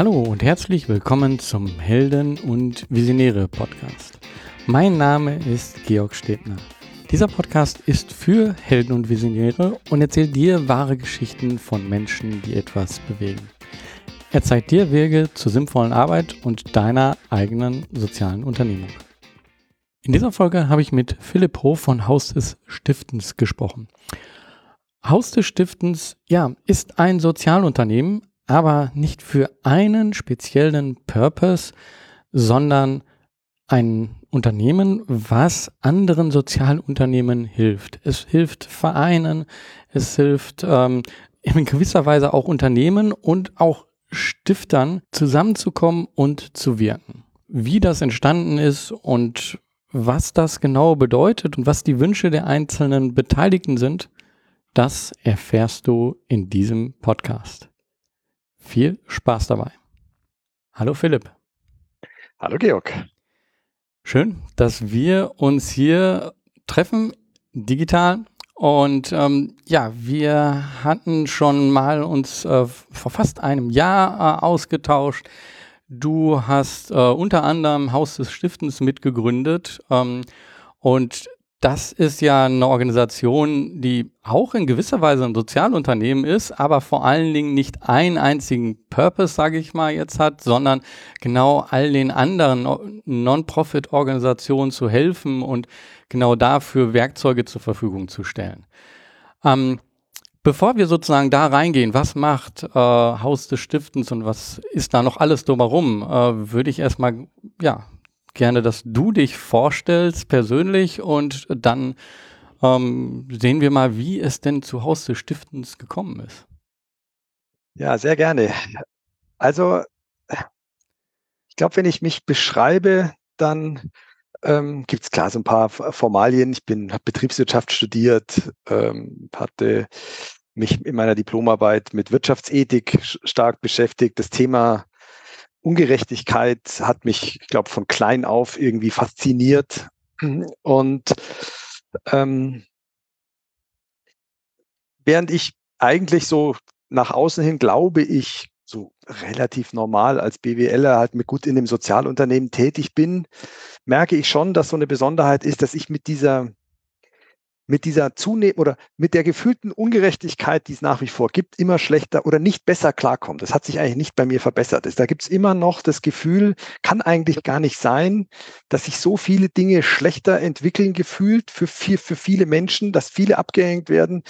Hallo und herzlich willkommen zum Helden und Visionäre Podcast. Mein Name ist Georg Stebner. Dieser Podcast ist für Helden und Visionäre und erzählt dir wahre Geschichten von Menschen, die etwas bewegen. Er zeigt dir Wege zur sinnvollen Arbeit und deiner eigenen sozialen Unternehmung. In dieser Folge habe ich mit Philipp Hof von Haus des Stiftens gesprochen. Haus des Stiftens, ja, ist ein Sozialunternehmen, aber nicht für einen speziellen Purpose, sondern ein Unternehmen, was anderen Sozialunternehmen hilft. Es hilft Vereinen, es hilft ähm, in gewisser Weise auch Unternehmen und auch Stiftern zusammenzukommen und zu wirken. Wie das entstanden ist und was das genau bedeutet und was die Wünsche der einzelnen Beteiligten sind, das erfährst du in diesem Podcast. Viel Spaß dabei. Hallo Philipp. Hallo Georg. Schön, dass wir uns hier treffen, digital. Und ähm, ja, wir hatten schon mal uns äh, vor fast einem Jahr äh, ausgetauscht. Du hast äh, unter anderem Haus des Stiftens mitgegründet. Ähm, und das ist ja eine Organisation, die auch in gewisser Weise ein Sozialunternehmen ist, aber vor allen Dingen nicht einen einzigen Purpose, sage ich mal jetzt hat, sondern genau all den anderen Non-Profit-Organisationen zu helfen und genau dafür Werkzeuge zur Verfügung zu stellen. Ähm, bevor wir sozusagen da reingehen, was macht äh, Haus des Stiftens und was ist da noch alles drumherum, äh, würde ich erstmal ja, gerne, dass du dich vorstellst persönlich und dann ähm, sehen wir mal, wie es denn zu Haus des Stiftens gekommen ist. Ja, sehr gerne. Also, ich glaube, wenn ich mich beschreibe, dann ähm, gibt es klar so ein paar Formalien. Ich bin, habe Betriebswirtschaft studiert, ähm, hatte mich in meiner Diplomarbeit mit Wirtschaftsethik stark beschäftigt. Das Thema Ungerechtigkeit hat mich, ich glaube, von klein auf irgendwie fasziniert. Und ähm, während ich eigentlich so nach außen hin glaube ich, so relativ normal als BWLer halt mit gut in dem Sozialunternehmen tätig bin, merke ich schon, dass so eine Besonderheit ist, dass ich mit dieser mit dieser zunehmend oder mit der gefühlten Ungerechtigkeit, die es nach wie vor gibt, immer schlechter oder nicht besser klarkommt. Das hat sich eigentlich nicht bei mir verbessert. Da gibt es immer noch das Gefühl, kann eigentlich gar nicht sein, dass sich so viele Dinge schlechter entwickeln gefühlt für, für, für viele Menschen, dass viele abgehängt werden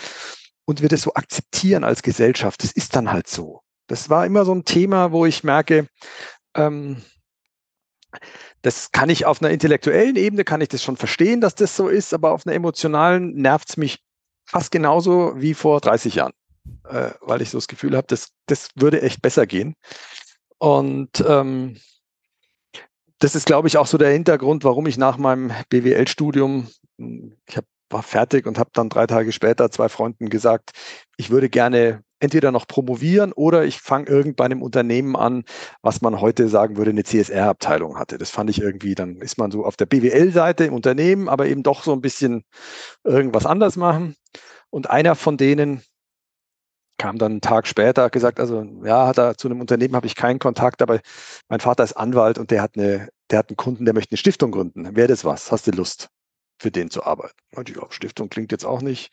und wir das so akzeptieren als Gesellschaft. Das ist dann halt so. Das war immer so ein Thema, wo ich merke, ähm, das kann ich auf einer intellektuellen Ebene, kann ich das schon verstehen, dass das so ist, aber auf einer emotionalen nervt es mich fast genauso wie vor 30 Jahren, äh, weil ich so das Gefühl habe, das, das würde echt besser gehen. Und ähm, das ist, glaube ich, auch so der Hintergrund, warum ich nach meinem BWL-Studium, ich hab, war fertig und habe dann drei Tage später zwei Freunden gesagt, ich würde gerne entweder noch promovieren oder ich fange irgend bei einem Unternehmen an, was man heute sagen würde, eine CSR-Abteilung hatte. Das fand ich irgendwie, dann ist man so auf der BWL-Seite im Unternehmen, aber eben doch so ein bisschen irgendwas anders machen. Und einer von denen kam dann einen Tag später, gesagt, also ja, hat er zu einem Unternehmen habe ich keinen Kontakt, aber mein Vater ist Anwalt und der hat eine, der hat einen Kunden, der möchte eine Stiftung gründen. Wäre das was? Hast du Lust? Für den zu arbeiten. Ja, Stiftung klingt jetzt auch nicht,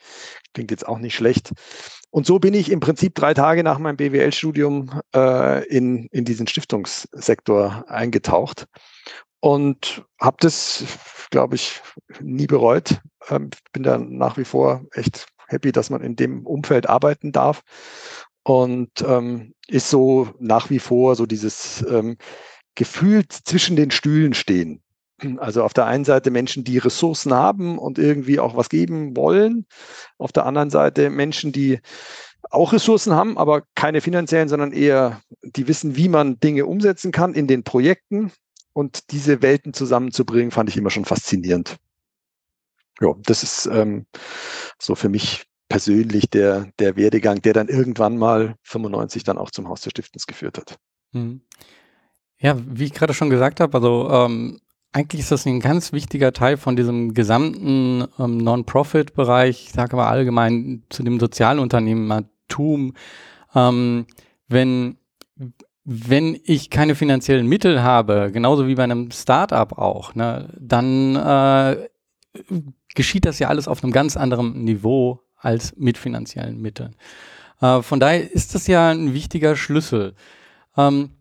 klingt jetzt auch nicht schlecht. Und so bin ich im Prinzip drei Tage nach meinem BWL-Studium äh, in, in diesen Stiftungssektor eingetaucht und habe das, glaube ich, nie bereut. Ähm, bin da nach wie vor echt happy, dass man in dem Umfeld arbeiten darf und ähm, ist so nach wie vor so dieses ähm, Gefühl zwischen den Stühlen stehen. Also auf der einen Seite Menschen, die Ressourcen haben und irgendwie auch was geben wollen. Auf der anderen Seite Menschen, die auch Ressourcen haben, aber keine finanziellen, sondern eher, die wissen, wie man Dinge umsetzen kann in den Projekten. Und diese Welten zusammenzubringen, fand ich immer schon faszinierend. Ja, das ist ähm, so für mich persönlich der, der Werdegang, der dann irgendwann mal 95 dann auch zum Haus der Stiftens geführt hat. Hm. Ja, wie ich gerade schon gesagt habe, also ähm, eigentlich ist das ein ganz wichtiger Teil von diesem gesamten ähm, Non-Profit-Bereich, ich sage aber allgemein zu dem Sozialunternehmertum. Ähm, wenn wenn ich keine finanziellen Mittel habe, genauso wie bei einem Startup auch, ne, dann äh, geschieht das ja alles auf einem ganz anderen Niveau als mit finanziellen Mitteln. Äh, von daher ist das ja ein wichtiger Schlüssel. Ähm,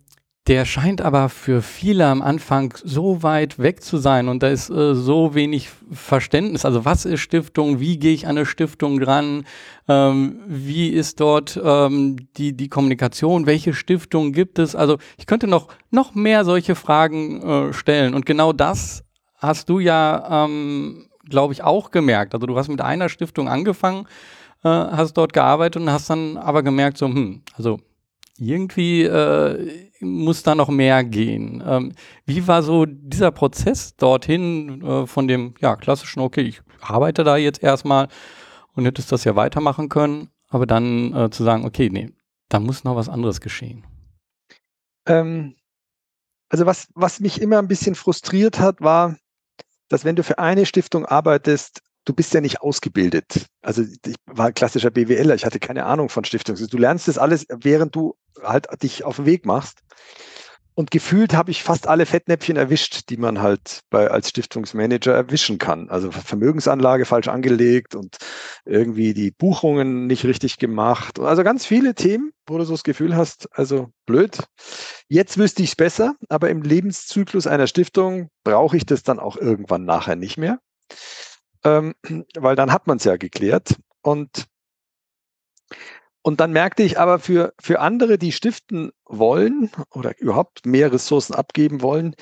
der scheint aber für viele am Anfang so weit weg zu sein und da ist äh, so wenig Verständnis. Also was ist Stiftung? Wie gehe ich an eine Stiftung dran? Ähm, wie ist dort ähm, die, die Kommunikation? Welche Stiftung gibt es? Also ich könnte noch, noch mehr solche Fragen äh, stellen und genau das hast du ja, ähm, glaube ich, auch gemerkt. Also du hast mit einer Stiftung angefangen, äh, hast dort gearbeitet und hast dann aber gemerkt, so, hm, also irgendwie äh, muss da noch mehr gehen. Ähm, wie war so dieser Prozess dorthin äh, von dem ja, klassischen, okay, ich arbeite da jetzt erstmal und hättest das ja weitermachen können, aber dann äh, zu sagen, okay, nee, da muss noch was anderes geschehen. Ähm, also was, was mich immer ein bisschen frustriert hat, war, dass wenn du für eine Stiftung arbeitest, du bist ja nicht ausgebildet. Also ich war klassischer BWLer, ich hatte keine Ahnung von Stiftung. Du lernst das alles, während du halt dich auf den Weg machst. Und gefühlt habe ich fast alle Fettnäpfchen erwischt, die man halt bei, als Stiftungsmanager erwischen kann. Also Vermögensanlage falsch angelegt und irgendwie die Buchungen nicht richtig gemacht. Also ganz viele Themen, wo du so das Gefühl hast, also blöd. Jetzt wüsste ich es besser, aber im Lebenszyklus einer Stiftung brauche ich das dann auch irgendwann nachher nicht mehr ähm, weil dann hat man es ja geklärt. Und, und dann merkte ich aber für, für andere, die stiften wollen oder überhaupt mehr Ressourcen abgeben wollen,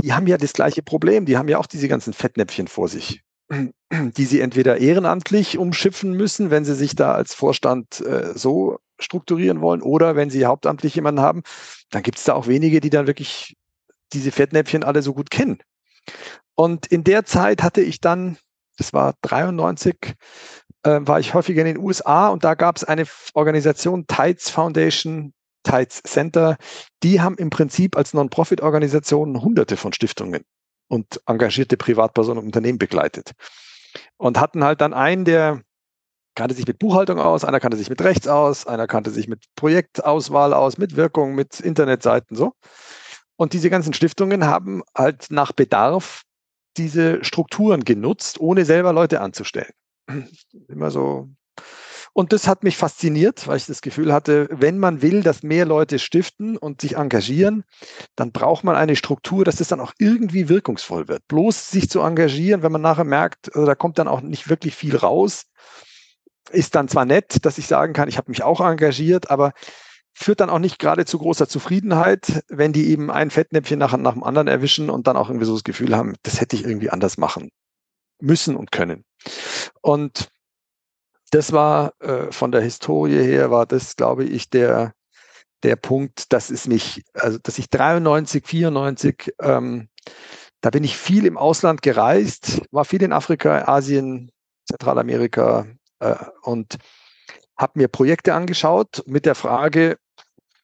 die haben ja das gleiche Problem. Die haben ja auch diese ganzen Fettnäpfchen vor sich, die sie entweder ehrenamtlich umschiffen müssen, wenn sie sich da als Vorstand äh, so strukturieren wollen, oder wenn sie hauptamtlich jemanden haben, dann gibt es da auch wenige, die dann wirklich diese Fettnäpfchen alle so gut kennen. Und in der Zeit hatte ich dann das war 93, äh, war ich häufiger in den USA und da gab es eine Organisation, Tides Foundation, Tides Center, die haben im Prinzip als Non-Profit-Organisation hunderte von Stiftungen und engagierte Privatpersonen und Unternehmen begleitet. Und hatten halt dann einen, der kannte sich mit Buchhaltung aus, einer kannte sich mit Rechts aus, einer kannte sich mit Projektauswahl aus, mit Wirkung, mit Internetseiten so. Und diese ganzen Stiftungen haben halt nach Bedarf diese Strukturen genutzt, ohne selber Leute anzustellen. Immer so. Und das hat mich fasziniert, weil ich das Gefühl hatte, wenn man will, dass mehr Leute stiften und sich engagieren, dann braucht man eine Struktur, dass das dann auch irgendwie wirkungsvoll wird. Bloß sich zu engagieren, wenn man nachher merkt, also da kommt dann auch nicht wirklich viel raus, ist dann zwar nett, dass ich sagen kann, ich habe mich auch engagiert, aber führt dann auch nicht gerade zu großer Zufriedenheit, wenn die eben ein Fettnäpfchen nach, nach dem anderen erwischen und dann auch irgendwie so das Gefühl haben, das hätte ich irgendwie anders machen müssen und können. Und das war äh, von der Historie her, war das, glaube ich, der, der Punkt, dass es mich, also dass ich 93, 94, ähm, da bin ich viel im Ausland gereist, war viel in Afrika, Asien, Zentralamerika äh, und habe mir Projekte angeschaut mit der Frage,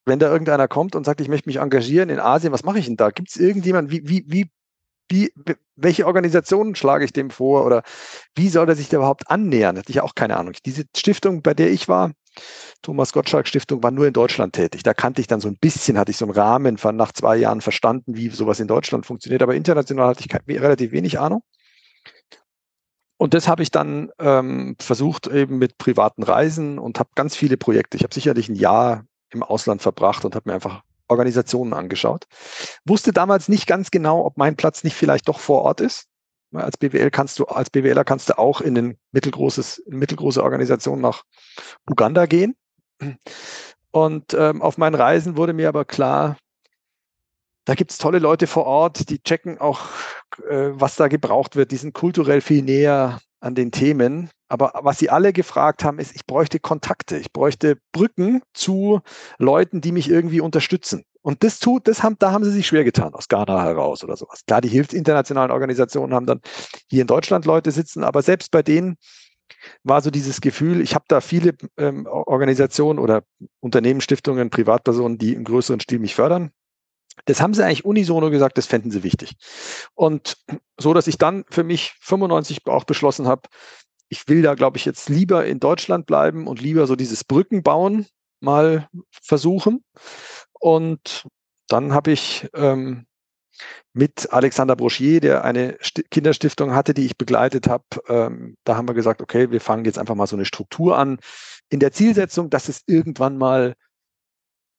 wenn da irgendeiner kommt und sagt, ich möchte mich engagieren in Asien, was mache ich denn da? Gibt es irgendjemand, wie, wie, wie, wie, welche Organisationen schlage ich dem vor oder wie soll er sich da überhaupt annähern? Hatte ich auch keine Ahnung. Diese Stiftung, bei der ich war, Thomas Gottschalk Stiftung, war nur in Deutschland tätig. Da kannte ich dann so ein bisschen, hatte ich so einen Rahmen von nach zwei Jahren verstanden, wie sowas in Deutschland funktioniert, aber international hatte ich relativ wenig Ahnung. Und das habe ich dann ähm, versucht eben mit privaten Reisen und habe ganz viele Projekte. Ich habe sicherlich ein Jahr im Ausland verbracht und habe mir einfach Organisationen angeschaut. Wusste damals nicht ganz genau, ob mein Platz nicht vielleicht doch vor Ort ist. Als BWL kannst du, als BWLer kannst du auch in ein mittelgroßes, mittelgroße Organisation nach Uganda gehen. Und ähm, auf meinen Reisen wurde mir aber klar, da gibt es tolle Leute vor Ort, die checken auch, äh, was da gebraucht wird. Die sind kulturell viel näher an den Themen. Aber was sie alle gefragt haben, ist, ich bräuchte Kontakte, ich bräuchte Brücken zu Leuten, die mich irgendwie unterstützen. Und das tut, das haben, da haben sie sich schwer getan, aus Ghana heraus oder sowas. Klar, die hilfsinternationalen Organisationen haben dann hier in Deutschland Leute sitzen, aber selbst bei denen war so dieses Gefühl, ich habe da viele ähm, Organisationen oder Unternehmen, Stiftungen, Privatpersonen, die im größeren Stil mich fördern. Das haben sie eigentlich unisono gesagt, das fänden sie wichtig. Und so, dass ich dann für mich 95 auch beschlossen habe, ich will da, glaube ich, jetzt lieber in Deutschland bleiben und lieber so dieses Brückenbauen mal versuchen. Und dann habe ich ähm, mit Alexander Broschier, der eine St Kinderstiftung hatte, die ich begleitet habe, ähm, da haben wir gesagt, okay, wir fangen jetzt einfach mal so eine Struktur an in der Zielsetzung, dass es irgendwann mal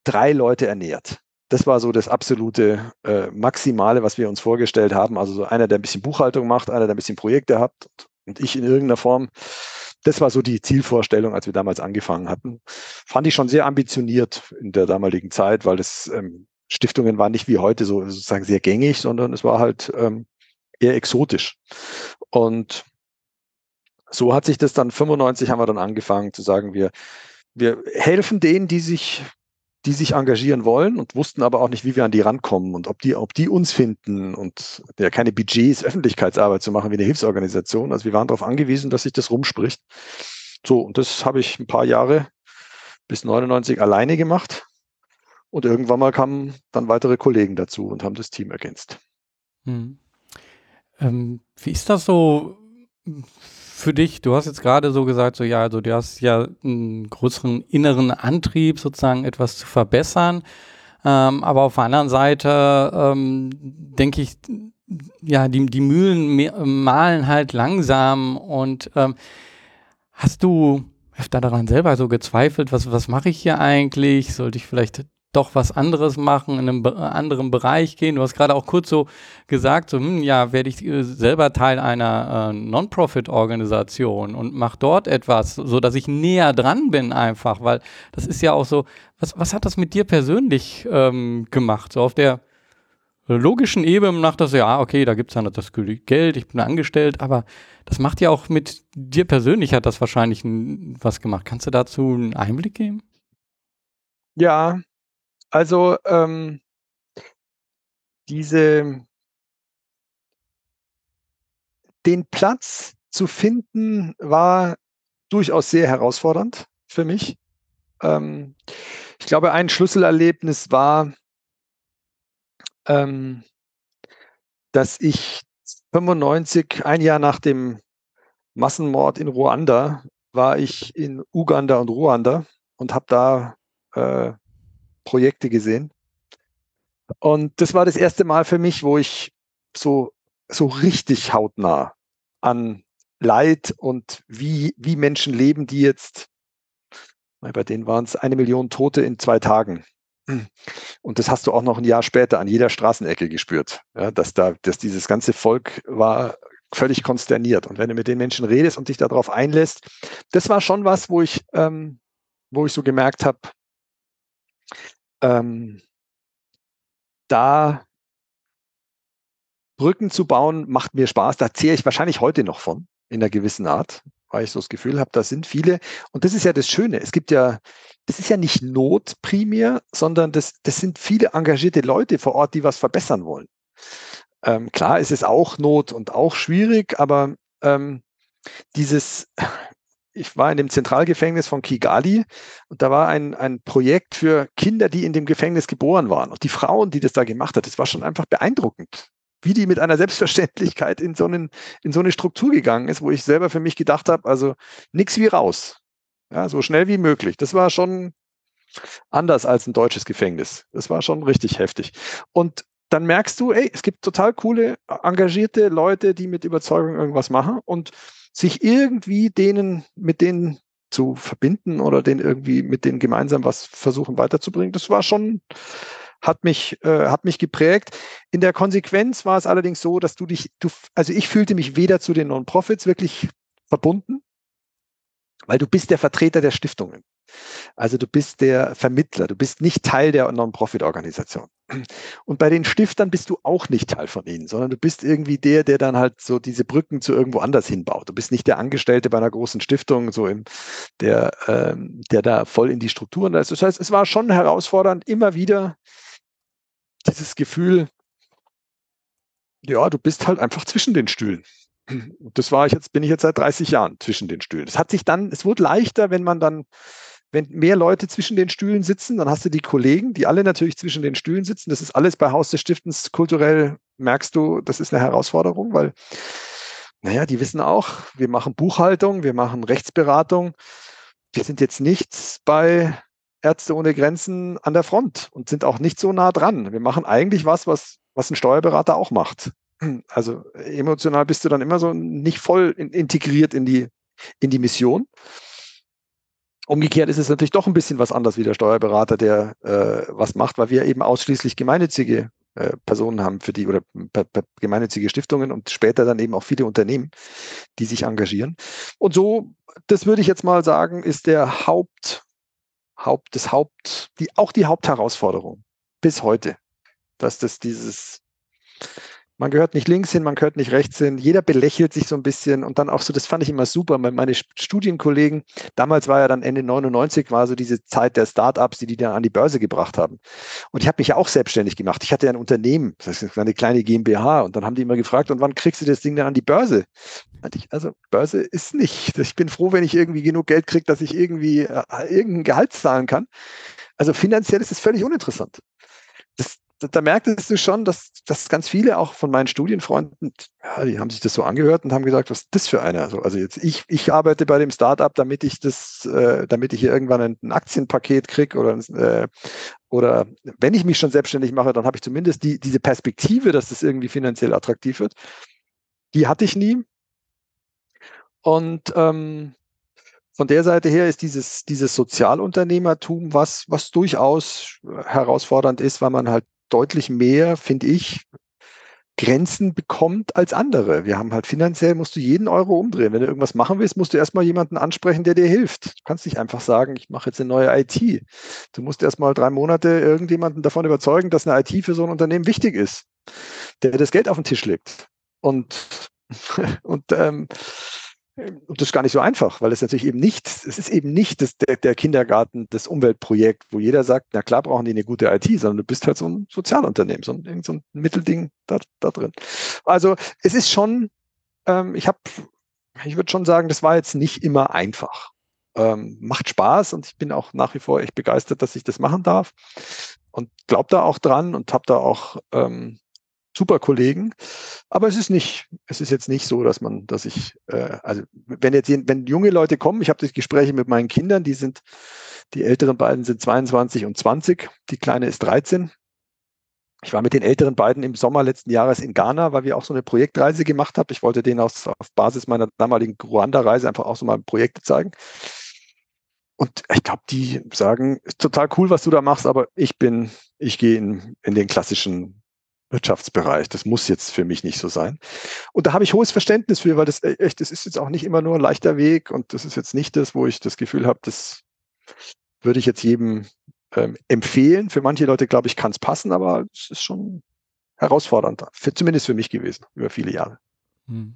drei Leute ernährt. Das war so das absolute äh, Maximale, was wir uns vorgestellt haben. Also so einer, der ein bisschen Buchhaltung macht, einer, der ein bisschen Projekte hat und ich in irgendeiner Form. Das war so die Zielvorstellung, als wir damals angefangen hatten. Fand ich schon sehr ambitioniert in der damaligen Zeit, weil das ähm, Stiftungen waren nicht wie heute so sozusagen sehr gängig, sondern es war halt ähm, eher exotisch. Und so hat sich das dann 95 haben wir dann angefangen zu sagen, wir, wir helfen denen, die sich, die sich engagieren wollen und wussten aber auch nicht, wie wir an die rankommen und ob die, ob die uns finden und ja keine Budgets, Öffentlichkeitsarbeit zu machen wie eine Hilfsorganisation. Also wir waren darauf angewiesen, dass sich das rumspricht. So, und das habe ich ein paar Jahre bis 99 alleine gemacht und irgendwann mal kamen dann weitere Kollegen dazu und haben das Team ergänzt. Hm. Ähm, wie ist das so für dich? Du hast jetzt gerade so gesagt, so ja, also du hast ja einen größeren inneren Antrieb, sozusagen etwas zu verbessern. Ähm, aber auf der anderen Seite ähm, denke ich, ja, die, die Mühlen malen halt langsam und ähm, hast du öfter daran selber so gezweifelt, was, was mache ich hier eigentlich? Sollte ich vielleicht doch was anderes machen, in einem anderen Bereich gehen. Du hast gerade auch kurz so gesagt, so, hm, ja, werde ich äh, selber Teil einer äh, Non-Profit-Organisation und mache dort etwas, so dass ich näher dran bin einfach, weil das ist ja auch so, was, was hat das mit dir persönlich ähm, gemacht? So auf der logischen Ebene nach das, ja, okay, da gibt's dann das Geld, ich bin angestellt, aber das macht ja auch mit dir persönlich hat das wahrscheinlich was gemacht. Kannst du dazu einen Einblick geben? Ja, also, ähm, diese den Platz zu finden, war durchaus sehr herausfordernd für mich. Ähm, ich glaube, ein Schlüsselerlebnis war, ähm, dass ich 95, ein Jahr nach dem Massenmord in Ruanda, war ich in Uganda und Ruanda und habe da äh, Projekte gesehen. Und das war das erste Mal für mich, wo ich so, so richtig hautnah an Leid und wie, wie Menschen leben, die jetzt, bei denen waren es eine Million Tote in zwei Tagen. Und das hast du auch noch ein Jahr später an jeder Straßenecke gespürt, ja, dass da, dass dieses ganze Volk war völlig konsterniert. Und wenn du mit den Menschen redest und dich darauf einlässt, das war schon was, wo ich, ähm, wo ich so gemerkt habe, ähm, da Brücken zu bauen, macht mir Spaß. Da zehre ich wahrscheinlich heute noch von, in einer gewissen Art, weil ich so das Gefühl habe, da sind viele. Und das ist ja das Schöne. Es gibt ja, das ist ja nicht Not primär, sondern das, das sind viele engagierte Leute vor Ort, die was verbessern wollen. Ähm, klar ist es auch Not und auch schwierig, aber ähm, dieses, ich war in dem Zentralgefängnis von Kigali und da war ein, ein Projekt für Kinder, die in dem Gefängnis geboren waren. Und die Frauen, die das da gemacht hat, das war schon einfach beeindruckend, wie die mit einer Selbstverständlichkeit in so, einen, in so eine Struktur gegangen ist, wo ich selber für mich gedacht habe, also nichts wie raus. Ja, so schnell wie möglich. Das war schon anders als ein deutsches Gefängnis. Das war schon richtig heftig. Und dann merkst du, ey, es gibt total coole, engagierte Leute, die mit Überzeugung irgendwas machen. Und sich irgendwie denen, mit denen zu verbinden oder den irgendwie mit denen gemeinsam was versuchen weiterzubringen, das war schon, hat mich, äh, hat mich geprägt. In der Konsequenz war es allerdings so, dass du dich, du, also ich fühlte mich weder zu den Non-Profits wirklich verbunden, weil du bist der Vertreter der Stiftungen. Also du bist der Vermittler, du bist nicht Teil der Non-Profit-Organisation. Und bei den Stiftern bist du auch nicht Teil von ihnen, sondern du bist irgendwie der, der dann halt so diese Brücken zu irgendwo anders hinbaut. Du bist nicht der Angestellte bei einer großen Stiftung, so im, der, ähm, der da voll in die Strukturen ist. Das heißt, es war schon herausfordernd, immer wieder dieses Gefühl, ja, du bist halt einfach zwischen den Stühlen. Das war ich jetzt, bin ich jetzt seit 30 Jahren zwischen den Stühlen. Es hat sich dann, es wurde leichter, wenn man dann wenn mehr Leute zwischen den Stühlen sitzen, dann hast du die Kollegen, die alle natürlich zwischen den Stühlen sitzen. Das ist alles bei Haus des Stiftens kulturell, merkst du, das ist eine Herausforderung, weil, naja, die wissen auch, wir machen Buchhaltung, wir machen Rechtsberatung. Wir sind jetzt nichts bei Ärzte ohne Grenzen an der Front und sind auch nicht so nah dran. Wir machen eigentlich was, was, was ein Steuerberater auch macht. Also emotional bist du dann immer so nicht voll in, integriert in die, in die Mission. Umgekehrt ist es natürlich doch ein bisschen was anderes wie der Steuerberater, der äh, was macht, weil wir eben ausschließlich gemeinnützige äh, Personen haben für die oder gemeinnützige Stiftungen und später dann eben auch viele Unternehmen, die sich engagieren. Und so, das würde ich jetzt mal sagen, ist der Haupt, Haupt, das Haupt, die, auch die Hauptherausforderung bis heute, dass das dieses man gehört nicht links hin, man gehört nicht rechts hin. Jeder belächelt sich so ein bisschen und dann auch so, das fand ich immer super. Meine Studienkollegen, damals war ja dann Ende 99, war so diese Zeit der Startups, die die dann an die Börse gebracht haben. Und ich habe mich ja auch selbstständig gemacht. Ich hatte ja ein Unternehmen, das ist eine kleine GmbH und dann haben die immer gefragt, und wann kriegst du das Ding dann an die Börse? Also Börse ist nicht. Ich bin froh, wenn ich irgendwie genug Geld kriege, dass ich irgendwie äh, irgendein Gehalt zahlen kann. Also finanziell ist es völlig uninteressant. Das, da merktest du schon, dass, dass ganz viele auch von meinen Studienfreunden, ja, die haben sich das so angehört und haben gesagt, was ist das für einer? Also, also jetzt ich, ich arbeite bei dem Startup, damit ich das, äh, damit ich hier irgendwann ein, ein Aktienpaket kriege oder äh, oder wenn ich mich schon selbstständig mache, dann habe ich zumindest die, diese Perspektive, dass das irgendwie finanziell attraktiv wird. Die hatte ich nie. Und ähm, von der Seite her ist dieses, dieses Sozialunternehmertum was, was durchaus herausfordernd ist, weil man halt deutlich mehr, finde ich, Grenzen bekommt als andere. Wir haben halt finanziell, musst du jeden Euro umdrehen. Wenn du irgendwas machen willst, musst du erstmal jemanden ansprechen, der dir hilft. Du kannst nicht einfach sagen, ich mache jetzt eine neue IT. Du musst erstmal drei Monate irgendjemanden davon überzeugen, dass eine IT für so ein Unternehmen wichtig ist, der das Geld auf den Tisch legt. Und, und ähm, und das ist gar nicht so einfach, weil es natürlich eben nicht, es ist eben nicht das, der, der, Kindergarten, das Umweltprojekt, wo jeder sagt, na klar brauchen die eine gute IT, sondern du bist halt so ein Sozialunternehmen, so ein, so ein Mittelding da, da drin. Also es ist schon, ähm, ich habe, ich würde schon sagen, das war jetzt nicht immer einfach. Ähm, macht Spaß und ich bin auch nach wie vor echt begeistert, dass ich das machen darf und glaube da auch dran und habe da auch ähm, super Kollegen. Aber es ist nicht, es ist jetzt nicht so, dass man, dass ich, äh, also wenn jetzt wenn junge Leute kommen, ich habe das Gespräche mit meinen Kindern, die sind, die älteren beiden sind 22 und 20, die kleine ist 13. Ich war mit den älteren beiden im Sommer letzten Jahres in Ghana, weil wir auch so eine Projektreise gemacht haben. Ich wollte denen aus, auf Basis meiner damaligen Ruanda-Reise einfach auch so mal Projekte zeigen. Und ich glaube, die sagen, ist total cool, was du da machst, aber ich bin, ich gehe in, in den klassischen Wirtschaftsbereich. Das muss jetzt für mich nicht so sein. Und da habe ich hohes Verständnis für, weil das äh, echt, das ist jetzt auch nicht immer nur ein leichter Weg und das ist jetzt nicht das, wo ich das Gefühl habe, das würde ich jetzt jedem ähm, empfehlen. Für manche Leute, glaube ich, kann es passen, aber es ist schon herausfordernd, für, zumindest für mich gewesen, über viele Jahre. Hm.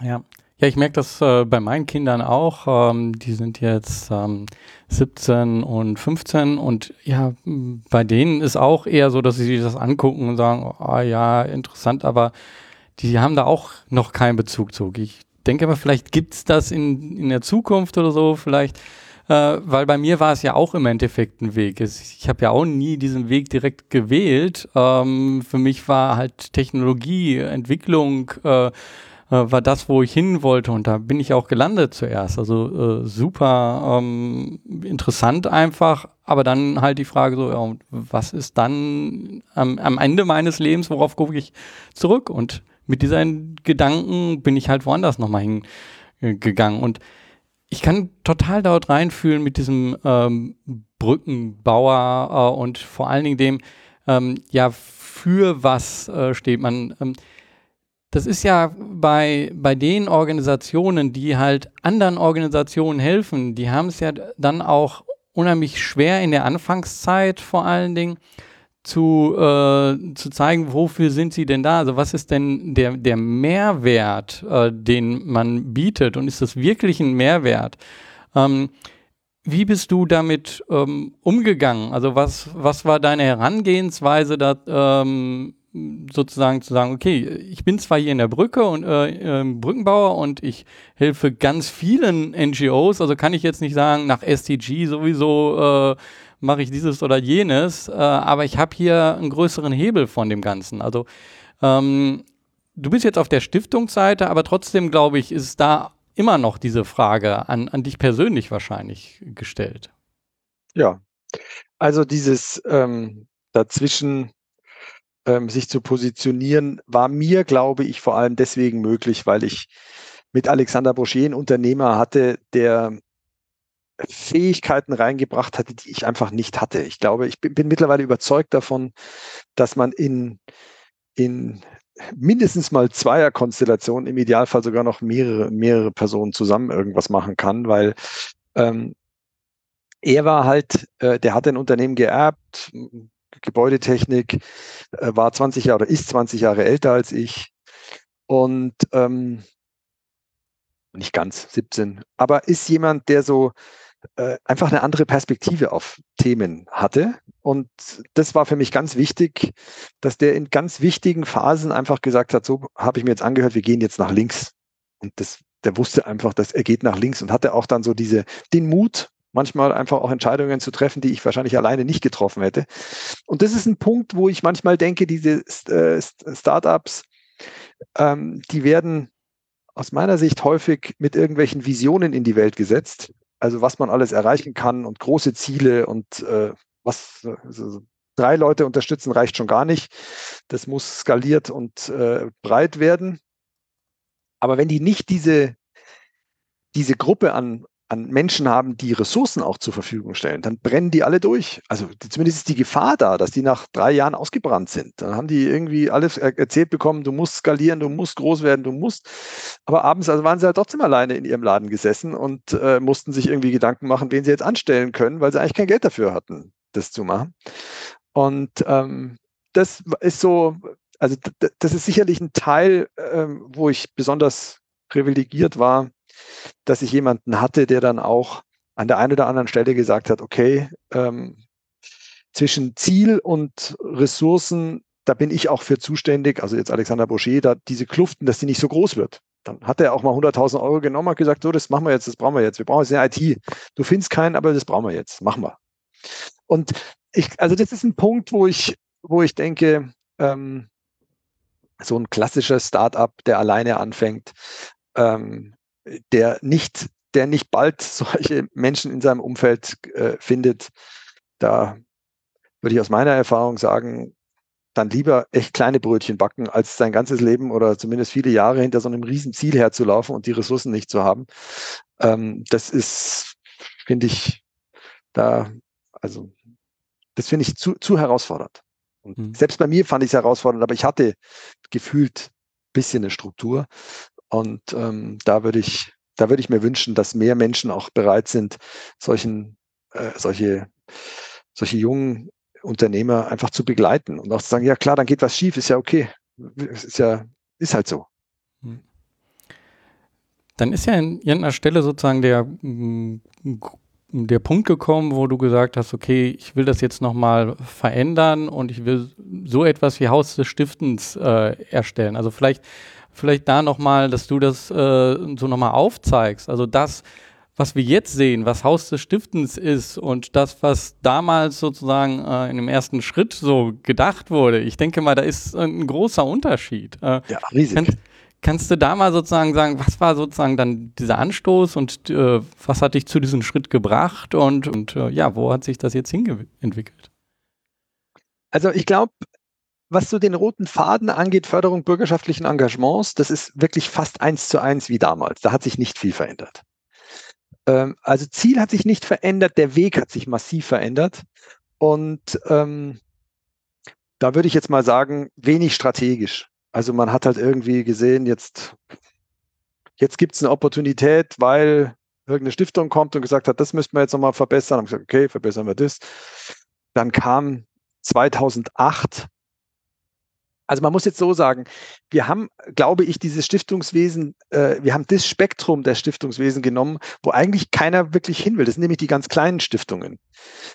Ja, ja, ich merke das äh, bei meinen Kindern auch. Ähm, die sind jetzt ähm, 17 und 15 und ja, bei denen ist auch eher so, dass sie sich das angucken und sagen, oh, ja, interessant, aber die haben da auch noch keinen Bezug zu. Ich denke aber, vielleicht gibt's das in, in der Zukunft oder so, vielleicht, äh, weil bei mir war es ja auch im Endeffekt ein Weg. Ich habe ja auch nie diesen Weg direkt gewählt. Ähm, für mich war halt Technologie, Entwicklung, äh, war das, wo ich hin wollte und da bin ich auch gelandet zuerst. Also äh, super ähm, interessant einfach, aber dann halt die Frage so, ja, was ist dann am, am Ende meines Lebens, worauf gucke ich zurück? Und mit diesen Gedanken bin ich halt woanders nochmal hingegangen und ich kann total dort reinfühlen mit diesem ähm, Brückenbauer äh, und vor allen Dingen dem, ähm, ja, für was äh, steht man. Ähm, das ist ja bei, bei den Organisationen, die halt anderen Organisationen helfen, die haben es ja dann auch unheimlich schwer in der Anfangszeit vor allen Dingen zu, äh, zu zeigen, wofür sind sie denn da? Also was ist denn der, der Mehrwert, äh, den man bietet und ist das wirklich ein Mehrwert? Ähm, wie bist du damit ähm, umgegangen? Also was, was war deine Herangehensweise da, ähm, sozusagen zu sagen, okay, ich bin zwar hier in der Brücke und äh, äh, Brückenbauer und ich helfe ganz vielen NGOs, also kann ich jetzt nicht sagen, nach SDG sowieso äh, mache ich dieses oder jenes, äh, aber ich habe hier einen größeren Hebel von dem Ganzen. Also ähm, du bist jetzt auf der Stiftungsseite, aber trotzdem glaube ich, ist da immer noch diese Frage an, an dich persönlich wahrscheinlich gestellt. Ja, Also dieses ähm, dazwischen ähm, sich zu positionieren, war mir, glaube ich, vor allem deswegen möglich, weil ich mit Alexander Brochet einen Unternehmer hatte, der Fähigkeiten reingebracht hatte, die ich einfach nicht hatte. Ich glaube, ich bin, bin mittlerweile überzeugt davon, dass man in, in mindestens mal Zweierkonstellationen, im Idealfall sogar noch mehrere, mehrere Personen zusammen irgendwas machen kann, weil ähm, er war halt, äh, der hatte ein Unternehmen geerbt, Gebäudetechnik, äh, war 20 Jahre oder ist 20 Jahre älter als ich und ähm, nicht ganz 17, aber ist jemand, der so äh, einfach eine andere Perspektive auf Themen hatte. Und das war für mich ganz wichtig, dass der in ganz wichtigen Phasen einfach gesagt hat, so habe ich mir jetzt angehört, wir gehen jetzt nach links. Und das, der wusste einfach, dass er geht nach links und hatte auch dann so diese, den Mut, manchmal einfach auch Entscheidungen zu treffen, die ich wahrscheinlich alleine nicht getroffen hätte. Und das ist ein Punkt, wo ich manchmal denke, diese äh, Startups, ähm, die werden aus meiner Sicht häufig mit irgendwelchen Visionen in die Welt gesetzt. Also was man alles erreichen kann und große Ziele und äh, was also drei Leute unterstützen reicht schon gar nicht. Das muss skaliert und äh, breit werden. Aber wenn die nicht diese, diese Gruppe an, an Menschen haben, die Ressourcen auch zur Verfügung stellen, dann brennen die alle durch. Also zumindest ist die Gefahr da, dass die nach drei Jahren ausgebrannt sind. Dann haben die irgendwie alles erzählt bekommen, du musst skalieren, du musst groß werden, du musst. Aber abends also waren sie halt trotzdem alleine in ihrem Laden gesessen und äh, mussten sich irgendwie Gedanken machen, wen sie jetzt anstellen können, weil sie eigentlich kein Geld dafür hatten, das zu machen. Und ähm, das ist so, also das ist sicherlich ein Teil, ähm, wo ich besonders privilegiert war, dass ich jemanden hatte, der dann auch an der einen oder anderen Stelle gesagt hat, okay, ähm, zwischen Ziel und Ressourcen, da bin ich auch für zuständig, also jetzt Alexander Boucher, da diese Kluften, dass die nicht so groß wird. Dann hat er auch mal 100.000 Euro genommen und gesagt, so, das machen wir jetzt, das brauchen wir jetzt. Wir brauchen jetzt eine IT. Du findest keinen, aber das brauchen wir jetzt. Machen wir. Und ich, also das ist ein Punkt, wo ich, wo ich denke, ähm, so ein klassischer Startup, der alleine anfängt, ähm, der nicht, der nicht bald solche Menschen in seinem Umfeld äh, findet, da würde ich aus meiner Erfahrung sagen, dann lieber echt kleine Brötchen backen, als sein ganzes Leben oder zumindest viele Jahre hinter so einem riesen Ziel herzulaufen und die Ressourcen nicht zu haben. Ähm, das ist, finde ich, da, also, das finde ich zu, zu herausfordernd. Und mhm. selbst bei mir fand ich es herausfordernd, aber ich hatte gefühlt ein bisschen eine Struktur. Und ähm, da würde ich, da würde ich mir wünschen, dass mehr Menschen auch bereit sind, solchen, äh, solche, solche jungen Unternehmer einfach zu begleiten und auch zu sagen, ja klar, dann geht was schief, ist ja okay. Ist ja, ist halt so. Hm. Dann ist ja in irgendeiner Stelle sozusagen der, mm, der Punkt gekommen, wo du gesagt hast, okay, ich will das jetzt nochmal verändern und ich will so etwas wie Haus des Stiftens äh, erstellen. Also vielleicht vielleicht da nochmal, dass du das äh, so nochmal aufzeigst. Also das, was wir jetzt sehen, was Haus des Stiftens ist und das, was damals sozusagen äh, in dem ersten Schritt so gedacht wurde. Ich denke mal, da ist ein großer Unterschied. Äh, ja, riesig. Kann, kannst du da mal sozusagen sagen, was war sozusagen dann dieser Anstoß und äh, was hat dich zu diesem Schritt gebracht und, und äh, ja, wo hat sich das jetzt hinentwickelt? Also ich glaube, was so den roten Faden angeht, Förderung bürgerschaftlichen Engagements, das ist wirklich fast eins zu eins wie damals. Da hat sich nicht viel verändert. Ähm, also Ziel hat sich nicht verändert, der Weg hat sich massiv verändert. Und ähm, da würde ich jetzt mal sagen, wenig strategisch. Also man hat halt irgendwie gesehen, jetzt, jetzt gibt es eine Opportunität, weil irgendeine Stiftung kommt und gesagt hat, das müssten wir jetzt nochmal verbessern. Und gesagt, okay, verbessern wir das. Dann kam 2008 also man muss jetzt so sagen, wir haben, glaube ich, dieses Stiftungswesen, äh, wir haben das Spektrum der Stiftungswesen genommen, wo eigentlich keiner wirklich hin will. Das sind nämlich die ganz kleinen Stiftungen.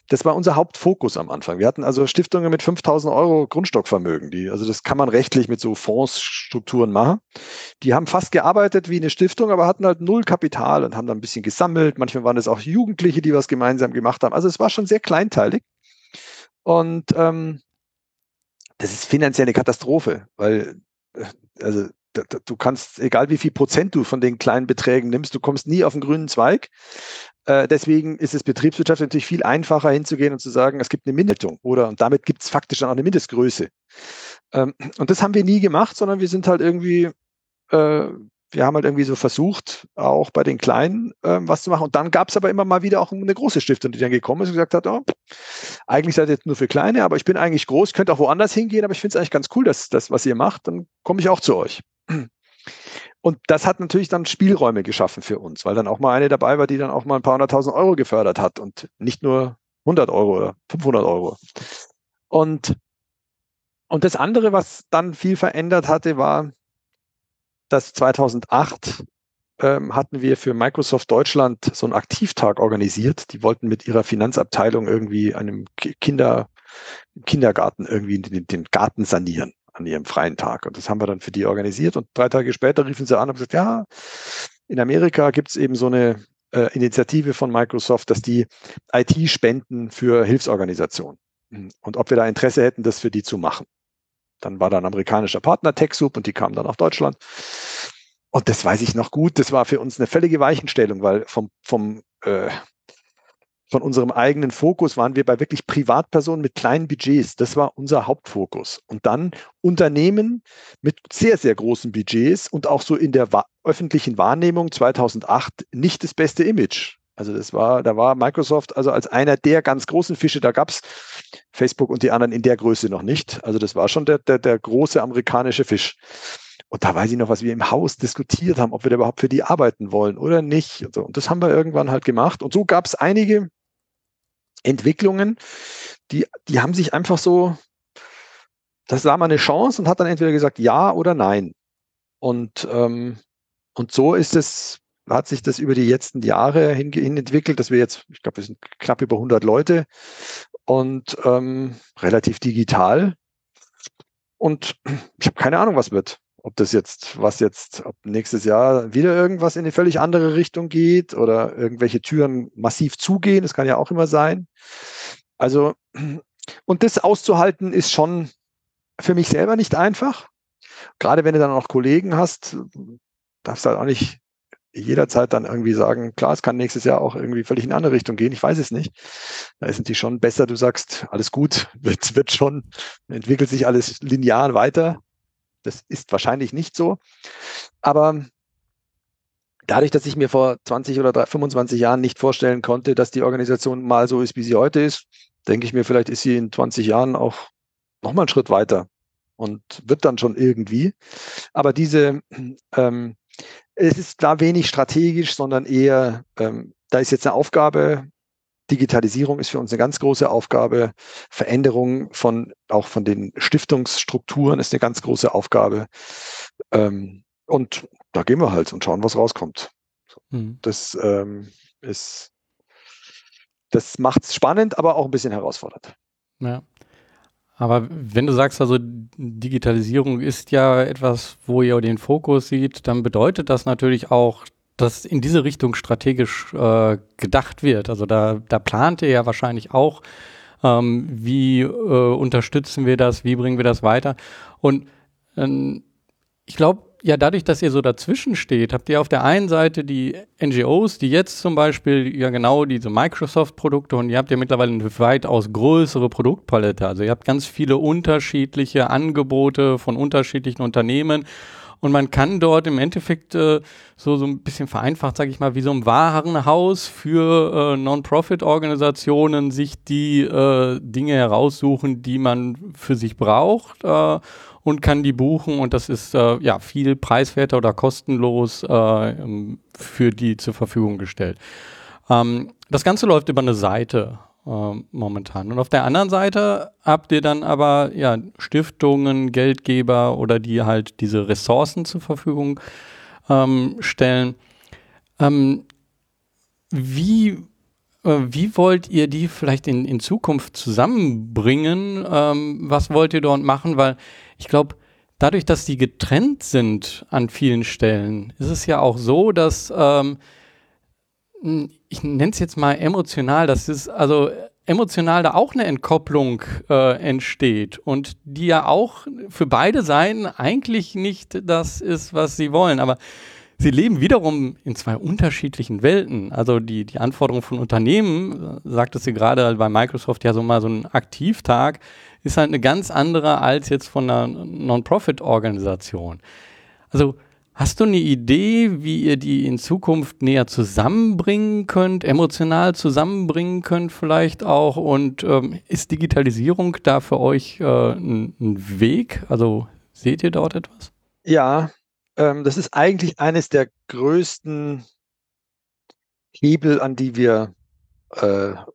Das war unser Hauptfokus am Anfang. Wir hatten also Stiftungen mit 5000 Euro Grundstockvermögen. Die, also das kann man rechtlich mit so Fondsstrukturen machen. Die haben fast gearbeitet wie eine Stiftung, aber hatten halt null Kapital und haben dann ein bisschen gesammelt. Manchmal waren es auch Jugendliche, die was gemeinsam gemacht haben. Also es war schon sehr kleinteilig. Und ähm, das ist finanziell eine Katastrophe, weil äh, also du kannst, egal wie viel Prozent du von den kleinen Beträgen nimmst, du kommst nie auf den grünen Zweig. Äh, deswegen ist es Betriebswirtschaft natürlich viel einfacher hinzugehen und zu sagen, es gibt eine Mindestung oder und damit gibt es faktisch dann auch eine Mindestgröße. Ähm, und das haben wir nie gemacht, sondern wir sind halt irgendwie äh, wir haben halt irgendwie so versucht, auch bei den Kleinen ähm, was zu machen. Und dann gab es aber immer mal wieder auch eine große Stiftung, die dann gekommen ist und gesagt hat, oh, eigentlich seid ihr jetzt nur für Kleine, aber ich bin eigentlich groß, könnt auch woanders hingehen, aber ich finde es eigentlich ganz cool, dass das, was ihr macht, dann komme ich auch zu euch. Und das hat natürlich dann Spielräume geschaffen für uns, weil dann auch mal eine dabei war, die dann auch mal ein paar hunderttausend Euro gefördert hat und nicht nur 100 Euro oder 500 Euro. Und, und das andere, was dann viel verändert hatte, war, dass 2008 ähm, hatten wir für Microsoft Deutschland so einen Aktivtag organisiert. Die wollten mit ihrer Finanzabteilung irgendwie einem Kinder, Kindergarten irgendwie den, den Garten sanieren an ihrem freien Tag. Und das haben wir dann für die organisiert. Und drei Tage später riefen sie an und gesagt, ja, in Amerika gibt es eben so eine äh, Initiative von Microsoft, dass die IT spenden für Hilfsorganisationen. Und ob wir da Interesse hätten, das für die zu machen. Dann war da ein amerikanischer Partner, TechSoup, und die kamen dann nach Deutschland. Und das weiß ich noch gut. Das war für uns eine völlige Weichenstellung, weil vom, vom, äh, von unserem eigenen Fokus waren wir bei wirklich Privatpersonen mit kleinen Budgets. Das war unser Hauptfokus. Und dann Unternehmen mit sehr, sehr großen Budgets und auch so in der öffentlichen Wahrnehmung 2008 nicht das beste Image. Also das war, da war Microsoft also als einer der ganz großen Fische, da gab es Facebook und die anderen in der Größe noch nicht. Also das war schon der, der, der große amerikanische Fisch. Und da weiß ich noch, was wir im Haus diskutiert haben, ob wir da überhaupt für die arbeiten wollen oder nicht. Und, so. und das haben wir irgendwann halt gemacht. Und so gab es einige Entwicklungen, die, die haben sich einfach so, das sah man eine Chance und hat dann entweder gesagt ja oder nein. Und, ähm, und so ist es hat sich das über die letzten Jahre hin, hin entwickelt, dass wir jetzt, ich glaube, wir sind knapp über 100 Leute und ähm, relativ digital. Und ich habe keine Ahnung, was wird. Ob das jetzt, was jetzt, ob nächstes Jahr wieder irgendwas in eine völlig andere Richtung geht oder irgendwelche Türen massiv zugehen, das kann ja auch immer sein. Also, und das auszuhalten ist schon für mich selber nicht einfach. Gerade wenn du dann auch Kollegen hast, darfst du halt auch nicht jederzeit dann irgendwie sagen, klar, es kann nächstes Jahr auch irgendwie völlig in eine andere Richtung gehen. Ich weiß es nicht. Da ist natürlich schon besser, du sagst, alles gut, wird, wird schon, entwickelt sich alles linear weiter. Das ist wahrscheinlich nicht so. Aber dadurch, dass ich mir vor 20 oder 25 Jahren nicht vorstellen konnte, dass die Organisation mal so ist, wie sie heute ist, denke ich mir, vielleicht ist sie in 20 Jahren auch nochmal einen Schritt weiter und wird dann schon irgendwie. Aber diese ähm, es ist da wenig strategisch, sondern eher, ähm, da ist jetzt eine Aufgabe. Digitalisierung ist für uns eine ganz große Aufgabe. Veränderung von auch von den Stiftungsstrukturen ist eine ganz große Aufgabe. Ähm, und da gehen wir halt und schauen, was rauskommt. Mhm. Das ähm, ist, das macht es spannend, aber auch ein bisschen herausfordernd. Ja. Aber wenn du sagst, also Digitalisierung ist ja etwas, wo ihr den Fokus sieht, dann bedeutet das natürlich auch, dass in diese Richtung strategisch äh, gedacht wird. Also da, da plant ihr ja wahrscheinlich auch, ähm, wie äh, unterstützen wir das, wie bringen wir das weiter. Und ähm, ich glaube, ja, dadurch, dass ihr so dazwischen steht, habt ihr auf der einen Seite die NGOs, die jetzt zum Beispiel ja genau diese Microsoft-Produkte und ihr habt ja mittlerweile eine weitaus größere Produktpalette. Also ihr habt ganz viele unterschiedliche Angebote von unterschiedlichen Unternehmen und man kann dort im Endeffekt äh, so, so ein bisschen vereinfacht, sage ich mal, wie so ein Warenhaus für äh, Non-Profit-Organisationen sich die äh, Dinge heraussuchen, die man für sich braucht äh, und kann die buchen und das ist äh, ja viel preiswerter oder kostenlos äh, ähm, für die zur Verfügung gestellt. Ähm, das Ganze läuft über eine Seite äh, momentan. Und auf der anderen Seite habt ihr dann aber ja Stiftungen, Geldgeber oder die halt diese Ressourcen zur Verfügung ähm, stellen. Ähm, wie äh, wie wollt ihr die vielleicht in, in Zukunft zusammenbringen? Ähm, was wollt ihr dort machen? Weil ich glaube, dadurch, dass die getrennt sind an vielen Stellen, ist es ja auch so, dass ähm, ich nenne es jetzt mal emotional, dass es also emotional da auch eine Entkopplung äh, entsteht und die ja auch für beide Seiten eigentlich nicht das ist, was sie wollen. Aber Sie leben wiederum in zwei unterschiedlichen Welten. Also die, die Anforderungen von Unternehmen, äh, sagtest du gerade bei Microsoft ja so mal so ein Aktivtag, ist halt eine ganz andere als jetzt von einer Non-Profit-Organisation. Also Hast du eine Idee, wie ihr die in Zukunft näher zusammenbringen könnt, emotional zusammenbringen könnt vielleicht auch? Und ähm, ist Digitalisierung da für euch äh, ein, ein, Weg? Also seht ihr dort etwas? Ja, ähm, das ist eigentlich eines der größten Hebel, an die wir